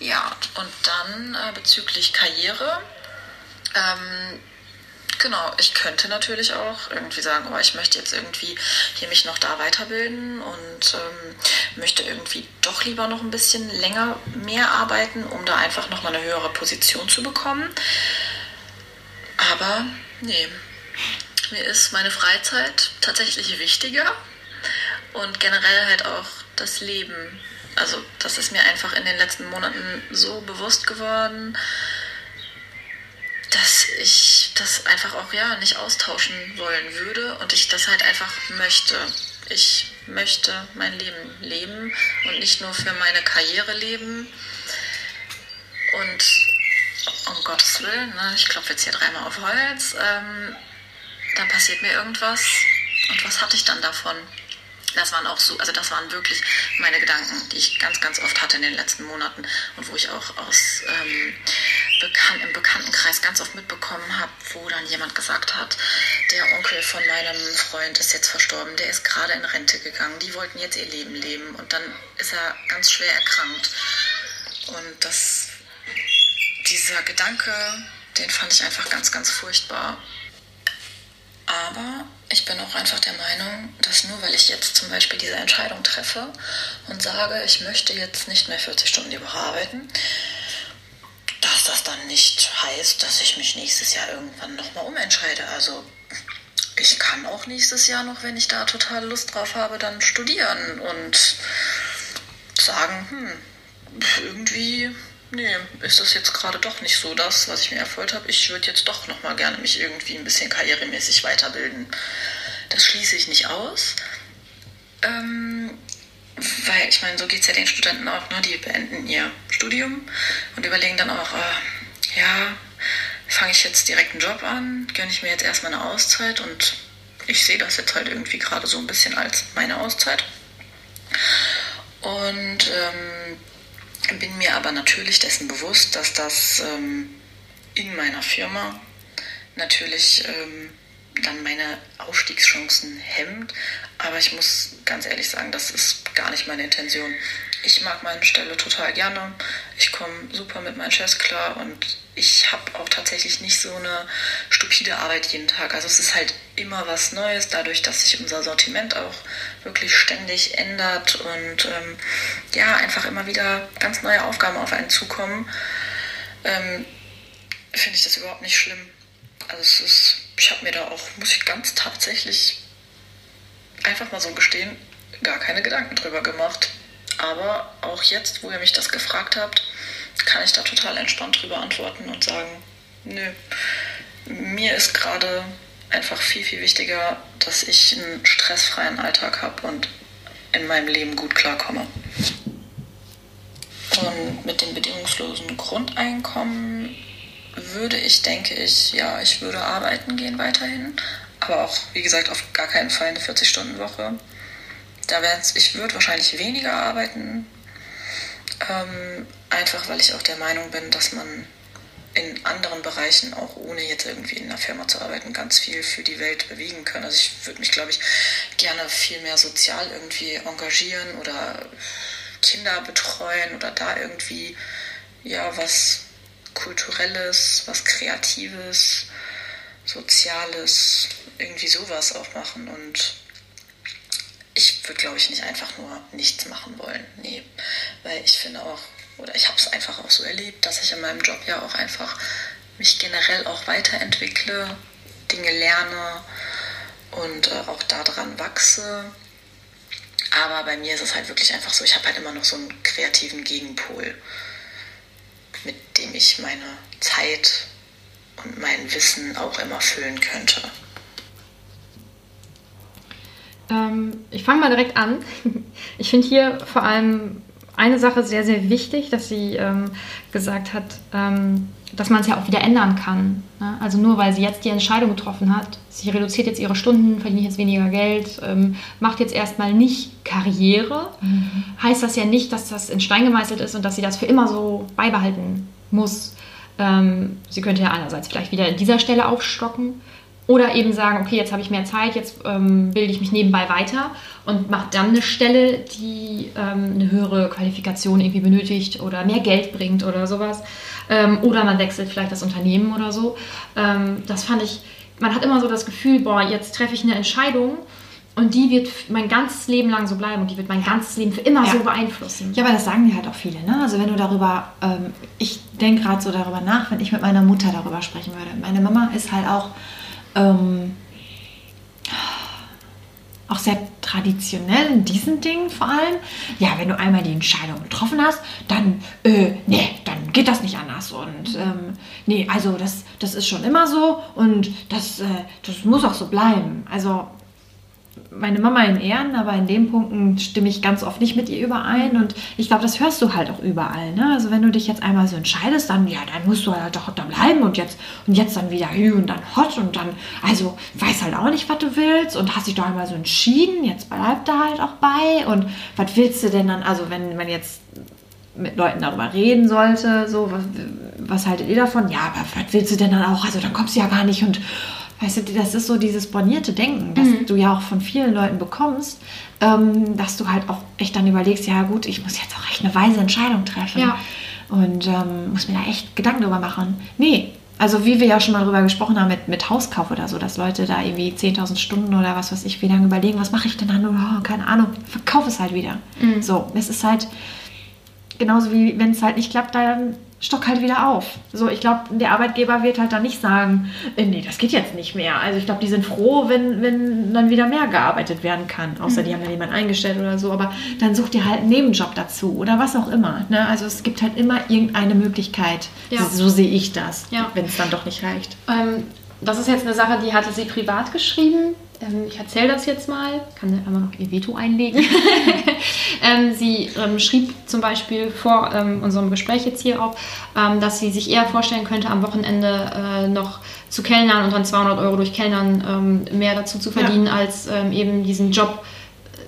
Ja, und dann äh, bezüglich Karriere. Ähm, genau, ich könnte natürlich auch irgendwie sagen, oh, ich möchte jetzt irgendwie hier mich noch da weiterbilden und ähm, möchte irgendwie doch lieber noch ein bisschen länger mehr arbeiten, um da einfach nochmal eine höhere Position zu bekommen. Aber nee, mir ist meine Freizeit tatsächlich wichtiger und generell halt auch das Leben. Also das ist mir einfach in den letzten Monaten so bewusst geworden, dass ich das einfach auch ja nicht austauschen wollen würde und ich das halt einfach möchte. Ich möchte mein Leben leben und nicht nur für meine Karriere leben. Und um Gottes Willen, ne, ich klopfe jetzt hier dreimal auf Holz, ähm, dann passiert mir irgendwas und was hatte ich dann davon? Das waren auch so, also das waren wirklich meine Gedanken, die ich ganz, ganz oft hatte in den letzten Monaten und wo ich auch aus ähm, bekan im Bekanntenkreis ganz oft mitbekommen habe, wo dann jemand gesagt hat, der Onkel von meinem Freund ist jetzt verstorben, der ist gerade in Rente gegangen, die wollten jetzt ihr Leben leben und dann ist er ganz schwer erkrankt. Und das dieser Gedanke, den fand ich einfach ganz, ganz furchtbar. Aber ich bin auch einfach der Meinung, dass nur weil ich jetzt zum Beispiel diese Entscheidung treffe und sage, ich möchte jetzt nicht mehr 40 Stunden die Woche arbeiten, dass das dann nicht heißt, dass ich mich nächstes Jahr irgendwann nochmal umentscheide. Also ich kann auch nächstes Jahr noch, wenn ich da total Lust drauf habe, dann studieren und sagen, hm, irgendwie, nee, ist das jetzt gerade doch nicht so das, was ich mir erfolgt habe. Ich würde jetzt doch nochmal gerne mich irgendwie ein bisschen karrieremäßig weiterbilden. Das schließe ich nicht aus. Ähm, weil ich meine, so geht es ja den Studenten auch, ne? die beenden ihr Studium und überlegen dann auch, äh, ja, fange ich jetzt direkt einen Job an, gönne ich mir jetzt erstmal eine Auszeit und ich sehe das jetzt halt irgendwie gerade so ein bisschen als meine Auszeit. Und ähm, bin mir aber natürlich dessen bewusst, dass das ähm, in meiner Firma natürlich ähm, dann meine Aufstiegschancen hemmt. Aber ich muss ganz ehrlich sagen, das ist gar nicht meine Intention. Ich mag meine Stelle total gerne. Ich komme super mit meinen Chefs klar und ich habe auch tatsächlich nicht so eine stupide Arbeit jeden Tag. Also es ist halt immer was Neues, dadurch, dass sich unser Sortiment auch wirklich ständig ändert und ähm, ja, einfach immer wieder ganz neue Aufgaben auf einen zukommen, ähm, finde ich das überhaupt nicht schlimm. Also es ist, ich habe mir da auch, muss ich ganz tatsächlich einfach mal so gestehen, gar keine Gedanken drüber gemacht. Aber auch jetzt, wo ihr mich das gefragt habt, kann ich da total entspannt drüber antworten und sagen, nö, mir ist gerade einfach viel, viel wichtiger, dass ich einen stressfreien Alltag habe und in meinem Leben gut klarkomme. Und mit dem bedingungslosen Grundeinkommen würde ich, denke ich, ja, ich würde arbeiten gehen weiterhin, aber auch, wie gesagt, auf gar keinen Fall eine 40-Stunden-Woche. Da ich würde wahrscheinlich weniger arbeiten, ähm, einfach weil ich auch der Meinung bin, dass man in anderen Bereichen, auch ohne jetzt irgendwie in einer Firma zu arbeiten, ganz viel für die Welt bewegen kann. Also ich würde mich, glaube ich, gerne viel mehr sozial irgendwie engagieren oder Kinder betreuen oder da irgendwie ja was Kulturelles, was Kreatives, Soziales, irgendwie sowas auch machen. Und ich würde, glaube ich, nicht einfach nur nichts machen wollen. Nee, weil ich finde auch, oder ich habe es einfach auch so erlebt, dass ich in meinem Job ja auch einfach mich generell auch weiterentwickle, Dinge lerne und äh, auch daran wachse. Aber bei mir ist es halt wirklich einfach so, ich habe halt immer noch so einen kreativen Gegenpol, mit dem ich meine Zeit und mein Wissen auch immer füllen könnte. Ähm, ich fange mal direkt an. Ich finde hier vor allem eine Sache sehr, sehr wichtig, dass sie ähm, gesagt hat, ähm, dass man es ja auch wieder ändern kann. Ne? Also nur weil sie jetzt die Entscheidung getroffen hat, sie reduziert jetzt ihre Stunden, verdient jetzt weniger Geld, ähm, macht jetzt erstmal nicht Karriere, mhm. heißt das ja nicht, dass das in Stein gemeißelt ist und dass sie das für immer so beibehalten muss. Ähm, sie könnte ja einerseits vielleicht wieder an dieser Stelle aufstocken oder eben sagen, okay, jetzt habe ich mehr Zeit, jetzt ähm, bilde ich mich nebenbei weiter und mache dann eine Stelle, die ähm, eine höhere Qualifikation irgendwie benötigt oder mehr Geld bringt oder sowas. Ähm, oder man wechselt vielleicht das Unternehmen oder so. Ähm, das fand ich, man hat immer so das Gefühl, boah, jetzt treffe ich eine Entscheidung und die wird mein ganzes Leben lang so bleiben und die wird mein ganzes Leben für immer ja. so beeinflussen. Ja, aber das sagen dir halt auch viele. Ne? Also wenn du darüber, ähm, ich denke gerade so darüber nach, wenn ich mit meiner Mutter darüber sprechen würde. Meine Mama ist halt auch ähm, auch sehr traditionell in diesen Dingen vor allem. Ja, wenn du einmal die Entscheidung getroffen hast, dann, äh, nee, dann geht das nicht anders. Und ähm, nee, also das, das ist schon immer so und das, äh, das muss auch so bleiben. Also meine Mama in Ehren, aber in den Punkten stimme ich ganz oft nicht mit ihr überein. Und ich glaube, das hörst du halt auch überall. Ne? Also wenn du dich jetzt einmal so entscheidest, dann ja, dann musst du halt doch da bleiben und jetzt und jetzt dann wieder hü und dann hot und dann, also weiß halt auch nicht, was du willst und hast dich doch einmal so entschieden, jetzt bleib da halt auch bei. Und was willst du denn dann, also wenn man jetzt mit Leuten darüber reden sollte, so, was, was haltet ihr davon? Ja, aber was willst du denn dann auch? Also dann kommst du ja gar nicht und Weißt du, das ist so dieses bornierte Denken, das mhm. du ja auch von vielen Leuten bekommst, ähm, dass du halt auch echt dann überlegst, ja gut, ich muss jetzt auch echt eine weise Entscheidung treffen. Ja. Und ähm, muss mir da echt Gedanken drüber machen. Nee, also wie wir ja schon mal drüber gesprochen haben mit, mit Hauskauf oder so, dass Leute da irgendwie 10.000 Stunden oder was weiß ich, wie lange überlegen, was mache ich denn dann? Oh, keine Ahnung, verkauf es halt wieder. Mhm. So, es ist halt genauso wie wenn es halt nicht klappt, dann stock halt wieder auf. So, ich glaube, der Arbeitgeber wird halt dann nicht sagen, äh, nee, das geht jetzt nicht mehr. Also ich glaube, die sind froh, wenn, wenn dann wieder mehr gearbeitet werden kann. Außer mhm. die haben dann jemanden eingestellt oder so. Aber dann sucht ihr halt einen Nebenjob dazu oder was auch immer. Ne? Also es gibt halt immer irgendeine Möglichkeit. Ja. So, so, sehe ich das, ja. wenn es dann doch nicht reicht. Ähm, das ist jetzt eine Sache, die hatte sie privat geschrieben. Ähm, ich erzähle das jetzt mal, kann sie einmal noch ihr Veto einlegen. ähm, sie ähm, schrieb zum Beispiel vor ähm, unserem Gespräch jetzt hier auch, ähm, dass sie sich eher vorstellen könnte, am Wochenende äh, noch zu kellnern und dann 200 Euro durch Kellnern ähm, mehr dazu zu verdienen, ja. als eben diesen Job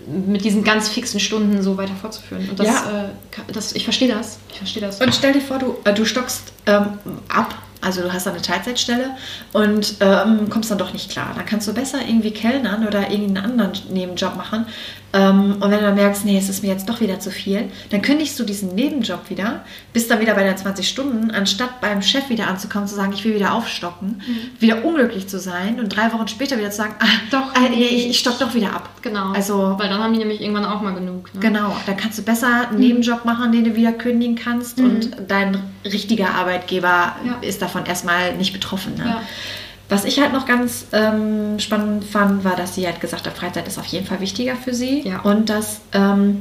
äh, mit diesen ganz fixen Stunden so weiter fortzuführen. Und das, ja. äh, das ich verstehe das. Ich verstehe das. Und stell dir vor, du, äh, du stockst ab also du hast dann eine Teilzeitstelle und ähm, kommst dann doch nicht klar. Dann kannst du besser irgendwie kellnern oder irgendeinen anderen Nebenjob machen. Ähm, und wenn du dann merkst, nee, es ist mir jetzt doch wieder zu viel, dann kündigst du diesen Nebenjob wieder, bist dann wieder bei deinen 20 Stunden, anstatt beim Chef wieder anzukommen, zu sagen, ich will wieder aufstocken, mhm. wieder unglücklich zu sein und drei Wochen später wieder zu sagen, ah, doch, äh, nee, ich, ich stock doch wieder ab. Genau. Also, Weil dann haben die nämlich irgendwann auch mal genug. Ne? Genau, dann kannst du besser einen mhm. Nebenjob machen, den du wieder kündigen kannst mhm. und dein richtiger Arbeitgeber ja. ist davon erstmal nicht betroffen. Ne? Ja. Was ich halt noch ganz ähm, spannend fand, war, dass sie halt gesagt hat, Freizeit ist auf jeden Fall wichtiger für sie ja. und dass ähm,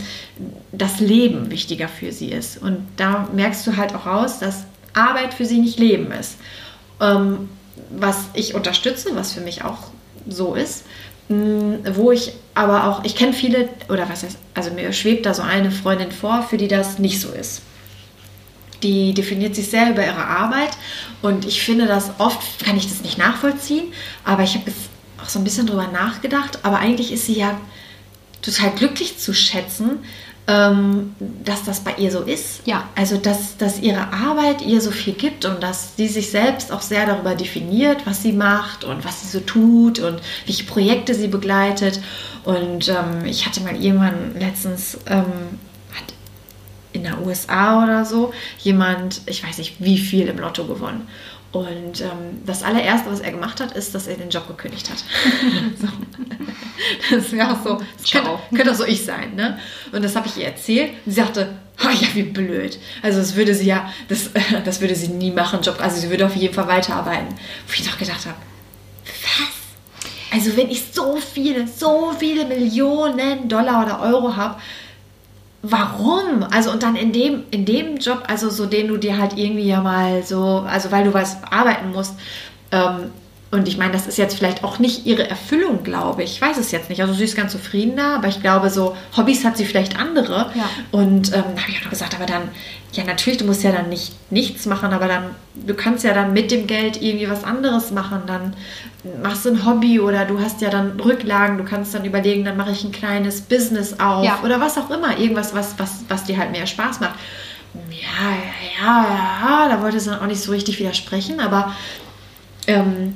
das Leben wichtiger für sie ist. Und da merkst du halt auch raus, dass Arbeit für sie nicht Leben ist. Ähm, was ich unterstütze, was für mich auch so ist, mm, wo ich aber auch, ich kenne viele, oder was heißt, also mir schwebt da so eine Freundin vor, für die das nicht so ist die definiert sich sehr über ihre Arbeit und ich finde das oft, kann ich das nicht nachvollziehen, aber ich habe jetzt auch so ein bisschen drüber nachgedacht, aber eigentlich ist sie ja total glücklich zu schätzen, ähm, dass das bei ihr so ist. Ja. Also, dass, dass ihre Arbeit ihr so viel gibt und dass sie sich selbst auch sehr darüber definiert, was sie macht und was sie so tut und welche Projekte sie begleitet. Und ähm, ich hatte mal irgendwann letztens ähm, in der USA oder so jemand, ich weiß nicht wie viel im Lotto gewonnen. Und ähm, das allererste, was er gemacht hat, ist, dass er den Job gekündigt hat. so. Das wäre auch so, das könnte, könnte, auch so ich sein. Ne? Und das habe ich ihr erzählt. Und sie sagte, oh ja, wie blöd. Also das würde sie ja, das, das würde sie nie machen, Job. Also sie würde auf jeden Fall weiterarbeiten. Wo ich doch gedacht habe, was? Also wenn ich so viele, so viele Millionen Dollar oder Euro habe, warum? Also und dann in dem, in dem Job, also so den du dir halt irgendwie ja mal so, also weil du was arbeiten musst, ähm, und ich meine, das ist jetzt vielleicht auch nicht ihre Erfüllung, glaube ich. Ich weiß es jetzt nicht. Also sie ist ganz zufrieden da, aber ich glaube, so Hobbys hat sie vielleicht andere. Ja. Und ähm, da habe ich auch noch gesagt, aber dann, ja natürlich, du musst ja dann nicht nichts machen, aber dann, du kannst ja dann mit dem Geld irgendwie was anderes machen. Dann machst du ein Hobby oder du hast ja dann Rücklagen, du kannst dann überlegen, dann mache ich ein kleines Business auf ja. oder was auch immer. Irgendwas, was, was, was dir halt mehr Spaß macht. Ja, ja, ja, da wollte sie dann auch nicht so richtig widersprechen, aber ähm,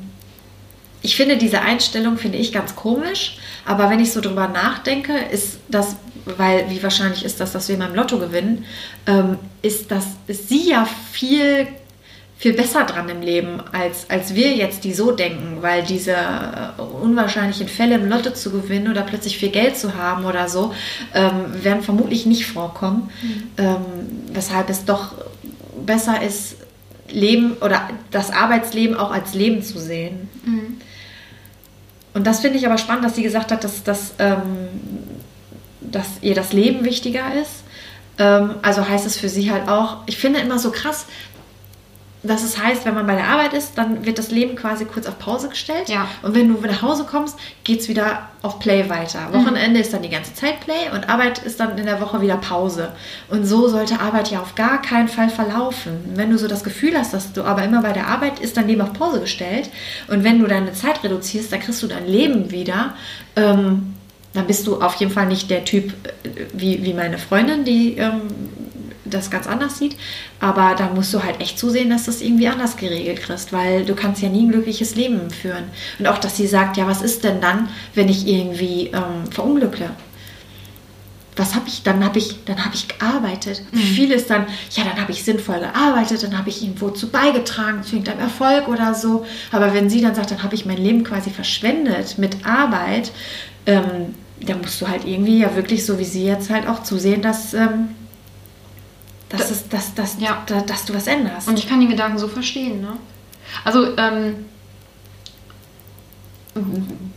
ich finde diese Einstellung finde ich ganz komisch, aber wenn ich so drüber nachdenke, ist das, weil wie wahrscheinlich ist das, dass wir mal im Lotto gewinnen, ähm, ist das ist sie ja viel viel besser dran im Leben als, als wir jetzt, die so denken, weil diese äh, unwahrscheinlichen Fälle im Lotto zu gewinnen oder plötzlich viel Geld zu haben oder so, ähm, werden vermutlich nicht vorkommen. Mhm. Ähm, weshalb es doch besser ist, Leben oder das Arbeitsleben auch als Leben zu sehen. Mhm. Und das finde ich aber spannend, dass sie gesagt hat, dass, dass, ähm, dass ihr das Leben wichtiger ist. Ähm, also heißt es für sie halt auch, ich finde immer so krass, dass es heißt, wenn man bei der Arbeit ist, dann wird das Leben quasi kurz auf Pause gestellt. Ja. Und wenn du nach Hause kommst, geht es wieder auf Play weiter. Mhm. Wochenende ist dann die ganze Zeit Play und Arbeit ist dann in der Woche wieder Pause. Und so sollte Arbeit ja auf gar keinen Fall verlaufen. Wenn du so das Gefühl hast, dass du aber immer bei der Arbeit ist dein Leben auf Pause gestellt und wenn du deine Zeit reduzierst, dann kriegst du dein Leben wieder. Ähm, dann bist du auf jeden Fall nicht der Typ äh, wie, wie meine Freundin, die ähm, das ganz anders sieht. Aber da musst du halt echt zusehen, dass du es irgendwie anders geregelt kriegst, weil du kannst ja nie ein glückliches Leben führen. Und auch, dass sie sagt, ja, was ist denn dann, wenn ich irgendwie ähm, verunglücke? was habe ich, dann habe ich, dann habe ich gearbeitet. Für viele ist dann, ja, dann habe ich sinnvoll gearbeitet, dann habe ich irgendwo zu beigetragen zu irgendeinem Erfolg oder so. Aber wenn sie dann sagt, dann habe ich mein Leben quasi verschwendet mit Arbeit, ähm, dann musst du halt irgendwie ja wirklich so wie sie jetzt halt auch zusehen, dass, ähm, dass, Da- es, dass, dass, Ja. da, dass du was änderst. Und ich kann den Gedanken so verstehen, ne? Also, ähm,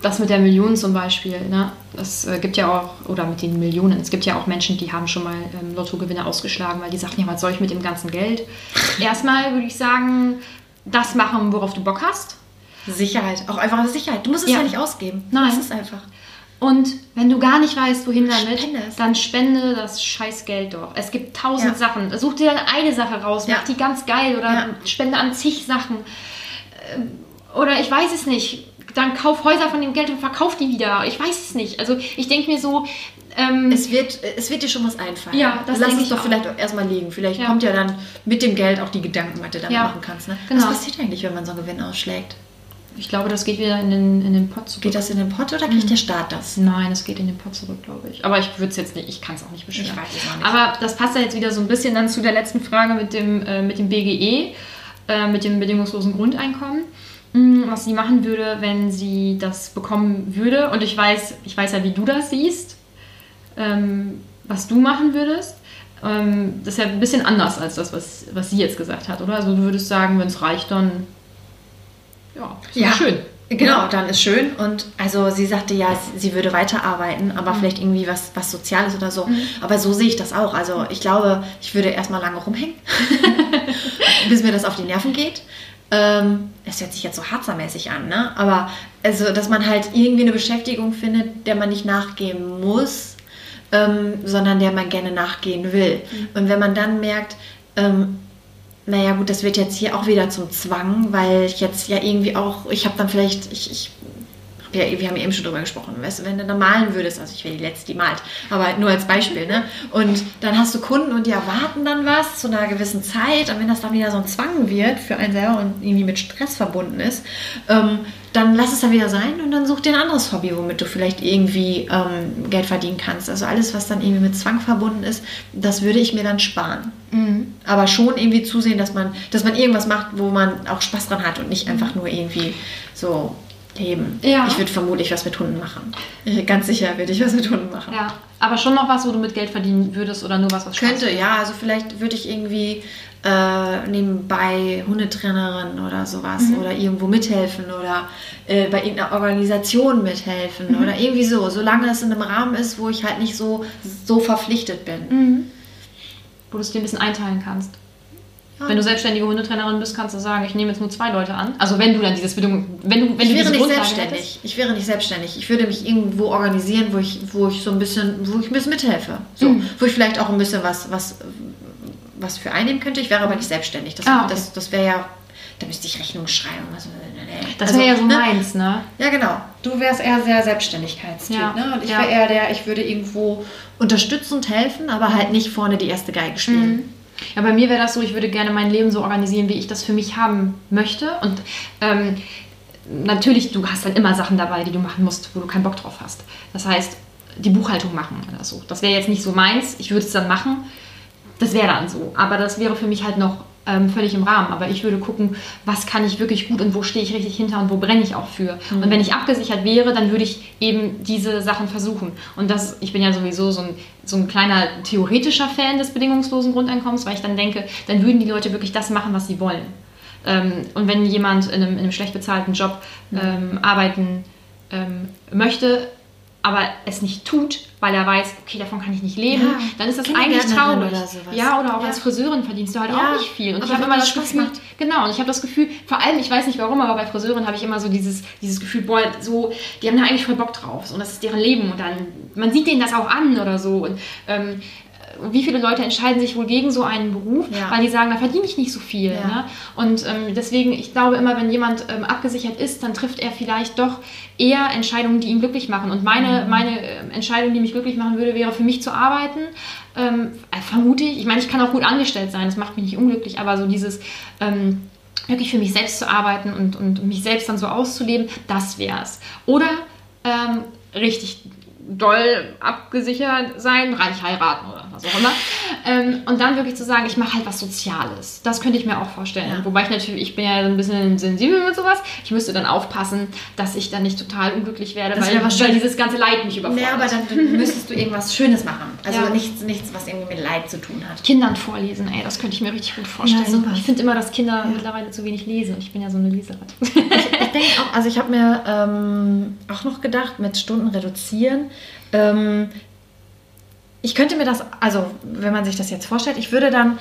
das mit der Million zum Beispiel, ne? Das äh, gibt ja auch, oder mit den Millionen, es gibt ja auch Menschen, die haben schon mal ähm, Lottogewinne ausgeschlagen, weil die sagten, ja, was soll ich mit dem ganzen Geld? Erstmal würde ich sagen, das machen, worauf du Bock hast. Sicherheit, auch einfach Sicherheit. Du musst es ja, Ja. nicht ausgeben. Nein. Das ist einfach. Und wenn du gar nicht weißt, wohin damit, Spende dann spende das scheiß Geld doch. Es gibt tausend Ja. Sachen. Such dir dann eine Sache raus, Ja. mach die ganz geil oder Ja. spende an zig Sachen. Ähm, Oder ich weiß es nicht. Dann kauf Häuser von dem Geld und verkauf die wieder. Ich weiß es nicht. Also ich denke mir so, ähm, Es wird, es wird dir schon was einfallen. Ja, das Lass es doch auch. vielleicht auch erstmal liegen. Vielleicht Ja. kommt ja dann mit dem Geld auch die Gedanken, was du damit Ja. machen kannst. Ne? Genau. Was passiert eigentlich, wenn man so einen Gewinn ausschlägt? Ich glaube, das geht wieder in den, in den Pot zurück. Geht das in den Pott oder Mhm. kriegt der Staat das? Nein, es geht in den Pot zurück, glaube ich. Aber ich würde es jetzt nicht, ich kann es auch nicht nicht. Aber das passt ja jetzt wieder so ein bisschen dann zu der letzten Frage mit dem, äh, mit dem BGE, äh, mit dem bedingungslosen Grundeinkommen. Mm, Was sie machen würde, wenn sie das bekommen würde. Und ich weiß, ich weiß ja, wie du das siehst, ähm, was du machen würdest. Ähm, das ist ja ein bisschen anders als das, was, was sie jetzt gesagt hat, oder? Also du würdest sagen, wenn es reicht, dann ja, Ja. schön. Genau, dann ist schön. Und also sie sagte ja, sie- würde weiterarbeiten, aber vielleicht irgendwie was, was Soziales oder so. Aber so sehe ich das auch. Also ich glaube, ich würde erstmal lange rumhängen, bis mir das auf die Nerven geht. Ähm, es hört sich jetzt so harzermäßig an, ne? Aber also, dass man halt irgendwie eine Beschäftigung findet, der man nicht nachgehen muss, ähm, sondern der man gerne nachgehen will. Und wenn man dann merkt, ähm, naja gut, das wird jetzt hier auch wieder zum Zwang, weil ich jetzt ja irgendwie auch, ich habe dann vielleicht, ich, ich ja, wir haben ja eben schon drüber gesprochen, weißt du, wenn du da malen würdest, also ich wäre die Letzte, die malt, aber nur als Beispiel, ne? Und dann hast du Kunden und die erwarten dann was zu einer gewissen Zeit und wenn das dann wieder so ein Zwang wird für einen selber und irgendwie mit Stress verbunden ist, ähm, dann lass es dann wieder sein und dann such dir ein anderes Hobby, womit du vielleicht irgendwie ähm, Geld verdienen kannst. Also alles, was dann irgendwie mit Zwang verbunden ist, das würde ich mir dann sparen aber schon irgendwie zusehen, dass man, dass man irgendwas macht, wo man auch Spaß dran hat und nicht einfach nur irgendwie so leben. Ja. Ich würde vermutlich was mit Hunden machen. Äh, Ganz sicher würde ich was mit Hunden machen. Ja, aber schon noch was, wo du mit Geld verdienen würdest oder nur was, was Könnte, ja. Also vielleicht würde ich irgendwie äh, nebenbei Hundetrainerin oder sowas oder irgendwo mithelfen oder äh, bei irgendeiner Organisation mithelfen oder irgendwie so, solange es in einem Rahmen ist, wo ich halt nicht so, so verpflichtet bin. wo du es dir ein bisschen einteilen kannst. Ja. Wenn du selbstständige Hundetrainerin bist, kannst du sagen, ich nehme jetzt nur zwei Leute an. Also wenn du dann dieses Bedingung, wenn du, wenn ich du wäre diese nicht selbstständig. hättest. Ich wäre nicht selbstständig. Ich würde mich irgendwo organisieren, wo ich, wo ich so ein bisschen, wo ich ein bisschen mithelfe. So, Mhm. wo ich vielleicht auch ein bisschen was, was, was für einnehmen könnte. Ich wäre aber nicht selbstständig. Das, Ah, okay. das, das wäre ja, da müsste ich Rechnung schreiben. Also, nee. Das Also, wäre ja so ne? meins, ne? Ja, genau. Du wärst eher sehr Selbstständigkeitstyp, Ja, ne? Und ich ja. wäre eher der, ich würde irgendwo unterstützend helfen, aber halt nicht vorne die erste Geige spielen. Ja, bei mir wäre das so, ich würde gerne mein Leben so organisieren, wie ich das für mich haben möchte. Und ähm, natürlich, du hast dann immer Sachen dabei, die du machen musst, wo du keinen Bock drauf hast. Das heißt, die Buchhaltung machen oder so. Das wäre jetzt nicht so meins, ich würde es dann machen. Das wäre dann so. Aber das wäre für mich halt noch ähm, völlig im Rahmen. Aber ich würde gucken, was kann ich wirklich gut und wo stehe ich richtig hinter und wo brenne ich auch für. Und wenn ich abgesichert wäre, dann würde ich eben diese Sachen versuchen. Und das, ich bin ja sowieso so ein, so ein kleiner theoretischer Fan des bedingungslosen Grundeinkommens, weil ich dann denke, dann würden die Leute wirklich das machen, was sie wollen. Ähm, und wenn jemand in einem, in einem schlecht bezahlten Job ähm, arbeiten ähm, möchte, aber es nicht tut, weil er weiß, okay, davon kann ich nicht leben, Ja, dann ist das eigentlich traurig. oder sowas. Ja, oder auch Ja. als Friseurin verdienst du halt Ja, auch nicht viel. Und aber ich habe immer das das Spaß Gefühl, macht. genau, und ich habe das Gefühl, vor allem, ich weiß nicht warum, aber bei Friseuren habe ich immer so dieses, dieses Gefühl, boah, so, die haben da eigentlich voll Bock drauf und das ist deren Leben und dann, man sieht denen das auch an oder so. Und ähm, wie viele Leute entscheiden sich wohl gegen so einen Beruf, Ja. weil die sagen, da verdiene ich nicht so viel. Ja. Ne? Und ähm, deswegen, ich glaube immer, wenn jemand ähm, abgesichert ist, dann trifft er vielleicht doch eher Entscheidungen, die ihn glücklich machen. Und Mhm. meine, meine ähm, Entscheidung, die mich glücklich machen würde, wäre für mich zu arbeiten. Ähm, äh, vermute ich. Ich meine, ich kann auch gut angestellt sein, das macht mich nicht unglücklich, aber so dieses ähm, wirklich für mich selbst zu arbeiten und, und mich selbst dann so auszuleben, das wäre es. Oder ähm, richtig doll abgesichert sein, reich heiraten oder was auch immer. Ähm, und dann wirklich zu sagen, ich mache halt was Soziales. Das könnte ich mir auch vorstellen. Ja. Wobei ich natürlich, ich bin ja ein bisschen sensibel mit sowas. Ich müsste dann aufpassen, dass ich dann nicht total unglücklich werde, weil, weil, dieses ganze Leid mich überfordert. Nee, aber dann müsstest du irgendwas Schönes machen. Also ja. nichts, nichts, was irgendwie mit Leid zu tun hat. Kindern vorlesen, ey, das könnte ich mir richtig gut vorstellen. Ja, ich finde immer, dass Kinder mittlerweile zu wenig lesen. Ich bin ja so eine Leserin. ich, ich denke auch, also ich habe mir ähm, auch noch gedacht, mit Stunden reduzieren, ähm, ich könnte mir das, also wenn man sich das jetzt vorstellt, ich würde dann,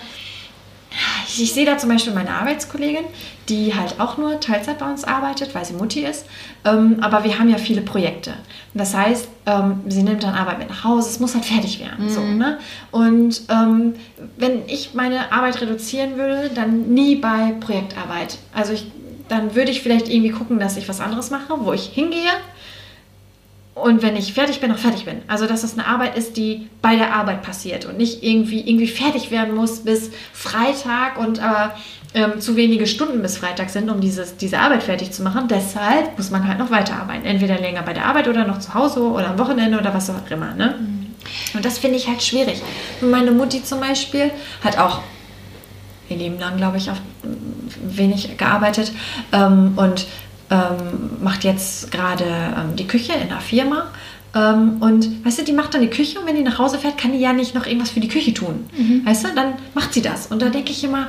ich, ich, sehe da zum Beispiel meine Arbeitskollegin, die halt auch nur Teilzeit bei uns arbeitet, weil sie Mutti ist. Ähm, aber wir haben ja viele Projekte. Das heißt, ähm, sie nimmt dann Arbeit mit nach Hause, es muss halt fertig werden. Mhm. So, ne? Und ähm, wenn ich meine Arbeit reduzieren würde, dann nie bei Projektarbeit. Also ich, dann würde ich vielleicht irgendwie gucken, dass ich was anderes mache, wo ich hingehe und wenn ich fertig bin, auch fertig bin. Also, dass es eine Arbeit ist, die bei der Arbeit passiert und nicht irgendwie, irgendwie fertig werden muss bis Freitag und aber ähm, zu wenige Stunden bis Freitag sind, um dieses, diese Arbeit fertig zu machen. Deshalb muss man halt noch weiterarbeiten. Entweder länger bei der Arbeit oder noch zu Hause oder am Wochenende oder was auch immer. Ne? Mhm. Und das finde ich halt schwierig. Meine Mutti zum Beispiel hat auch ihr Leben lang, glaube ich, auf wenig gearbeitet ähm, und ähm, macht jetzt gerade ähm, die Küche in einer Firma. Ähm, und weißt du, die macht dann die Küche und wenn die nach Hause fährt, kann die ja nicht noch irgendwas für die Küche tun. Mhm. Weißt du, dann macht sie das. Und da denke ich immer,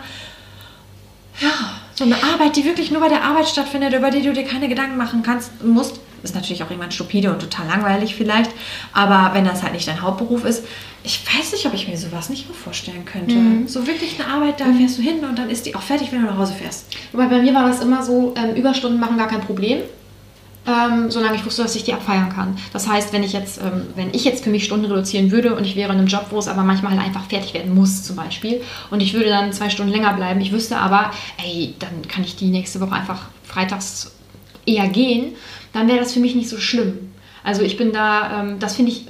ja, so eine Arbeit, die wirklich nur bei der Arbeit stattfindet, über die du dir keine Gedanken machen kannst, musst, ist natürlich auch irgendwann stupide und total langweilig vielleicht, aber wenn das halt nicht dein Hauptberuf ist, ich weiß nicht, ob ich mir sowas nicht mehr vorstellen könnte. Mhm. So wirklich eine Arbeit, da fährst du hin und dann ist die auch fertig, wenn du nach Hause fährst. Wobei bei mir war das immer so, ähm, Überstunden machen gar kein Problem. Ähm, solange ich wusste, dass ich die abfeiern kann. Das heißt, wenn ich jetzt, ähm, wenn ich jetzt für mich Stunden reduzieren würde und ich wäre in einem Job, wo es aber manchmal halt einfach fertig werden muss, zum Beispiel, und ich würde dann zwei Stunden länger bleiben, ich wüsste aber, ey, dann kann ich die nächste Woche einfach freitags eher gehen, dann wäre das für mich nicht so schlimm. Also ich bin da, ähm, das finde ich,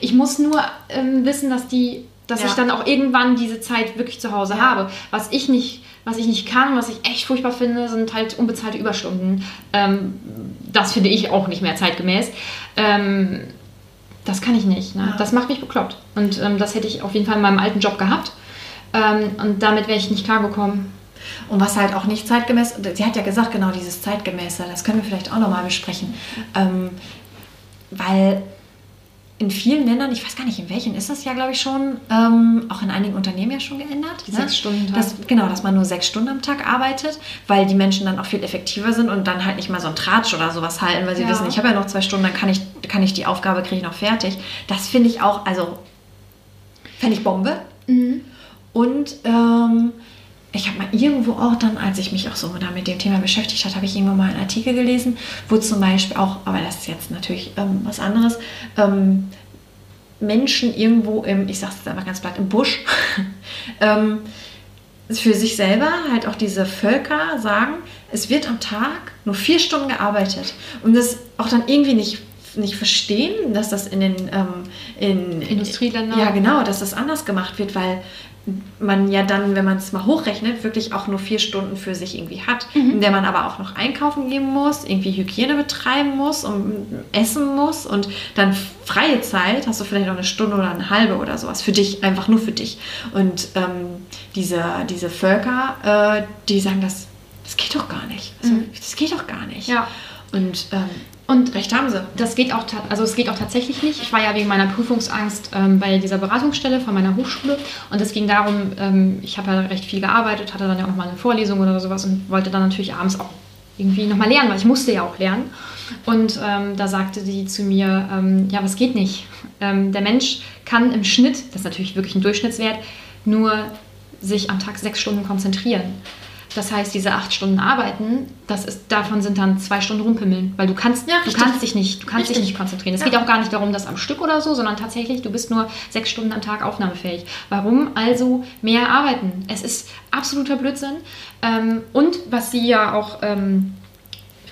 ich muss nur ähm, wissen, dass die, dass ja. ich dann auch irgendwann diese Zeit wirklich zu Hause ja. habe. Was ich nicht, was ich nicht kann, was ich echt furchtbar finde, sind halt unbezahlte Überstunden. Ähm, das finde ich auch nicht mehr zeitgemäß. Ähm, das kann ich nicht. Ne? Ja. Das macht mich bekloppt. Und ähm, das hätte ich auf jeden Fall in meinem alten Job gehabt. Ähm, und damit wäre ich nicht klargekommen. Und was halt auch nicht zeitgemäß, sie hat ja gesagt, genau dieses Zeitgemäße, das können wir vielleicht auch nochmal besprechen. Ähm, weil in vielen Ländern, ich weiß gar nicht in welchen, ist das ja, glaube ich, schon, ähm, auch in einigen Unternehmen ja schon geändert. Die ne? sechs Stunden das, Genau, dass man nur sechs Stunden am Tag arbeitet, weil die Menschen dann auch viel effektiver sind und dann halt nicht mal so ein Tratsch oder sowas halten, weil sie ja. wissen, ich habe ja noch zwei Stunden, dann kann ich, kann ich die Aufgabe, kriege ich noch fertig. Das finde ich auch, also, fände ich Bombe. Mhm. Und ähm, ich habe mal irgendwo auch dann, als ich mich auch so mit dem Thema beschäftigt habe, habe ich irgendwo mal einen Artikel gelesen, wo zum Beispiel auch, aber das ist jetzt natürlich ähm, was anderes, ähm, Menschen irgendwo im, ich sage es jetzt einfach ganz platt, im Busch, ähm, für sich selber halt auch diese Völker sagen, es wird am Tag nur vier Stunden gearbeitet und das auch dann irgendwie nicht nicht verstehen, dass das in den ähm, in, Industrieländern ja genau, dass das anders gemacht wird, weil man ja dann, wenn man es mal hochrechnet, wirklich auch nur vier Stunden für sich irgendwie hat, mhm. in der man aber auch noch einkaufen gehen muss, irgendwie Hygiene betreiben muss und essen muss und dann freie Zeit hast du vielleicht noch eine Stunde oder eine halbe oder sowas für dich, einfach nur für dich. Und ähm, diese, diese Völker, äh, die sagen, das, das geht doch gar nicht. Also, mhm. Das geht doch gar nicht. Ja. Und ähm, und recht haben sie. Das geht auch, also es geht auch tatsächlich nicht. Ich war ja wegen meiner Prüfungsangst ähm, bei dieser Beratungsstelle von meiner Hochschule und es ging darum, ähm, ich habe ja recht viel gearbeitet, hatte dann ja auch mal eine Vorlesung oder sowas und wollte dann natürlich abends auch irgendwie nochmal lernen, weil ich musste ja auch lernen. Und ähm, da sagte sie zu mir, ähm, ja, was geht nicht. Ähm, der Mensch kann im Schnitt, das ist natürlich wirklich ein Durchschnittswert, nur sich am Tag sechs Stunden konzentrieren. Das heißt, diese acht Stunden arbeiten, das ist, davon sind dann zwei Stunden rumpimmeln, weil du kannst, ja, du kannst dich nicht, du kannst dich nicht konzentrieren. Es ja. geht auch gar nicht darum, dass am Stück oder so, sondern tatsächlich, du bist nur sechs Stunden am Tag aufnahmefähig. Warum also mehr arbeiten? Es ist absoluter Blödsinn. Ähm, und was sie ja auch ähm,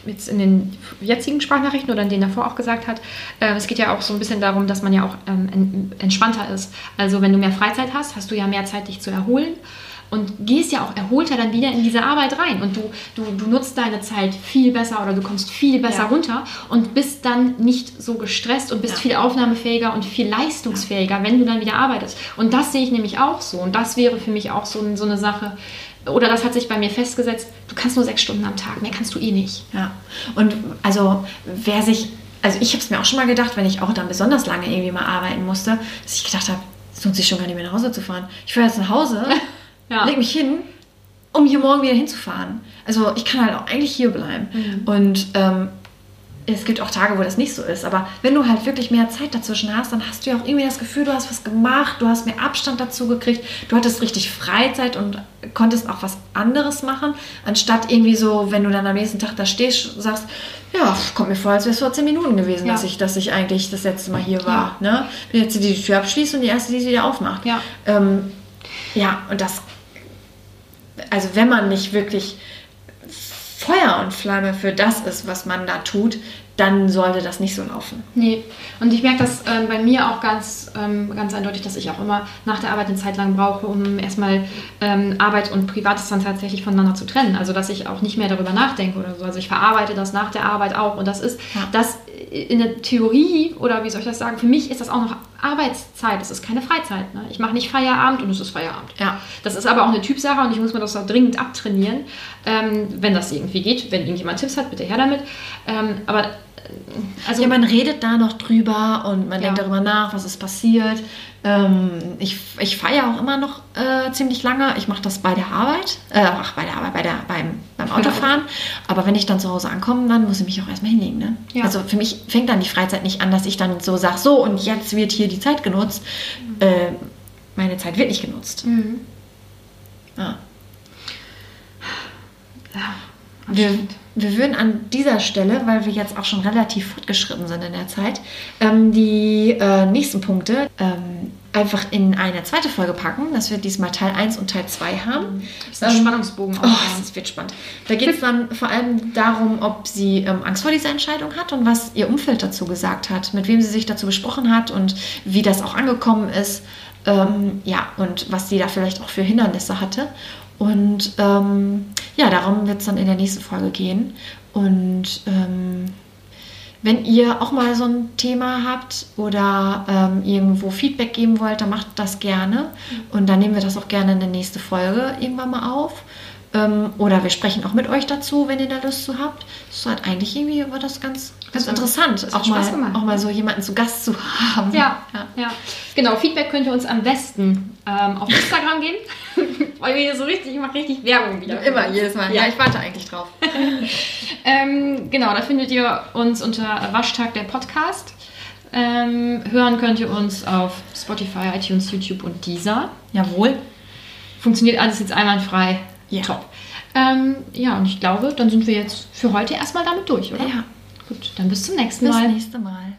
jetzt in den jetzigen Sprachnachrichten oder in denen davor auch gesagt hat, äh, es geht ja auch so ein bisschen darum, dass man ja auch ähm, entspannter ist. Also wenn du mehr Freizeit hast, hast du ja mehr Zeit, dich zu erholen. Und gehst ja auch erholter dann wieder in diese Arbeit rein und du, du, du nutzt deine Zeit viel besser oder du kommst viel besser Ja. runter und bist dann nicht so gestresst und bist Ja. viel aufnahmefähiger und viel leistungsfähiger, wenn du dann wieder arbeitest. Und das sehe ich nämlich auch so und das wäre für mich auch so, so eine Sache, oder das hat sich bei mir festgesetzt, du kannst nur sechs Stunden am Tag, mehr kannst du eh nicht. Ja, und also wer sich, also ich habe es mir auch schon mal gedacht, wenn ich auch dann besonders lange irgendwie mal arbeiten musste, dass ich gedacht habe, es lohnt sich schon gar nicht mehr nach Hause zu fahren. Ich fahre jetzt nach Hause, Ja. leg mich hin, um hier morgen wieder hinzufahren. Also ich kann halt auch eigentlich hier bleiben. Mhm. Und ähm, es gibt auch Tage, wo das nicht so ist. Aber wenn du halt wirklich mehr Zeit dazwischen hast, dann hast du ja auch irgendwie das Gefühl, du hast was gemacht, du hast mehr Abstand dazu gekriegt, du hattest richtig Freizeit und konntest auch was anderes machen, anstatt irgendwie so, wenn du dann am nächsten Tag da stehst, sagst, ja, kommt mir vor, als wäre es vor zehn Minuten gewesen, Ja. dass, ich, dass ich eigentlich das letzte Mal hier war. Ne? Wenn jetzt die Tür abschließt und die erste, die sie wieder aufmacht. Ja. Ähm, ja, und das, also wenn man nicht wirklich Feuer und Flamme für das ist, was man da tut, dann sollte das nicht so laufen. Nee, und ich merke das ähm, bei mir auch ganz, ähm, ganz eindeutig, dass ich auch immer nach der Arbeit eine Zeit lang brauche, um erstmal ähm, Arbeit und Privates dann tatsächlich voneinander zu trennen. Also, dass ich auch nicht mehr darüber nachdenke oder so. Also, ich verarbeite das nach der Arbeit auch. Und das ist, Ja. das in der Theorie, oder wie soll ich das sagen, für mich ist das auch noch Arbeitszeit. Es ist keine Freizeit. Ne? Ich mache nicht Feierabend und es ist Feierabend. Ja. Das ist aber auch eine Typsache und ich muss mir das auch dringend abtrainieren, ähm, wenn das irgendwie geht. Wenn irgendjemand Tipps hat, bitte her damit. Ähm, aber äh, also ja, man redet da noch drüber und man Ja. denkt darüber nach, was ist passiert. Ähm, ich ich feiere auch immer noch äh, ziemlich lange. Ich mache das bei der Arbeit, äh, ach, bei der Arbeit, bei der, beim, beim Autofahren. Aber wenn ich dann zu Hause ankomme, dann muss ich mich auch erstmal hinlegen. Ne? Ja. Also für mich fängt dann die Freizeit nicht an, dass ich dann so sage, so und jetzt wird hier die Zeit genutzt. Äh, meine Zeit wird nicht genutzt. Mhm. Ja. Ja, Wir, wir würden an dieser Stelle, weil wir jetzt auch schon relativ fortgeschritten sind in der Zeit, ähm, die äh, nächsten Punkte ähm, einfach in eine zweite Folge packen, dass wir diesmal Teil 1 und Teil 2 haben. Das ist ein Ähm, Spannungsbogen Oh, es wird spannend. Da geht es dann vor allem darum, ob sie ähm, Angst vor dieser Entscheidung hat und was ihr Umfeld dazu gesagt hat, mit wem sie sich dazu besprochen hat und wie das auch angekommen ist. Ähm, ja, und was sie da vielleicht auch für Hindernisse hatte. Und ähm, ja, darum wird es dann in der nächsten Folge gehen. Und ähm, wenn ihr auch mal so ein Thema habt oder ähm, irgendwo Feedback geben wollt, dann macht das gerne. Und dann nehmen wir das auch gerne in der nächste Folge irgendwann mal auf. Ähm, oder wir sprechen auch mit euch dazu, wenn ihr da Lust zu habt. Das hat eigentlich irgendwie war das ganz, ganz war- interessant, das auch mal, gemacht. auch mal so jemanden zu Gast zu haben. Ja, ja, Genau, Feedback könnt ihr uns am besten ähm, auf Instagram geben. Weil wir hier so richtig, ich mache richtig Werbung wieder. Immer, jedes Mal. Ja. Ja, ich warte eigentlich drauf. Ähm, genau, da findet ihr uns unter Waschtag der Podcast. Ähm, hören könnt ihr uns auf Spotify, iTunes, YouTube und Deezer. Jawohl. Funktioniert alles jetzt einwandfrei. Ja. Top. Ähm, ja, und ich glaube, dann sind wir jetzt für heute erstmal damit durch, oder? Ja. Gut, dann bis zum nächsten Bis Mal. nächste Mal.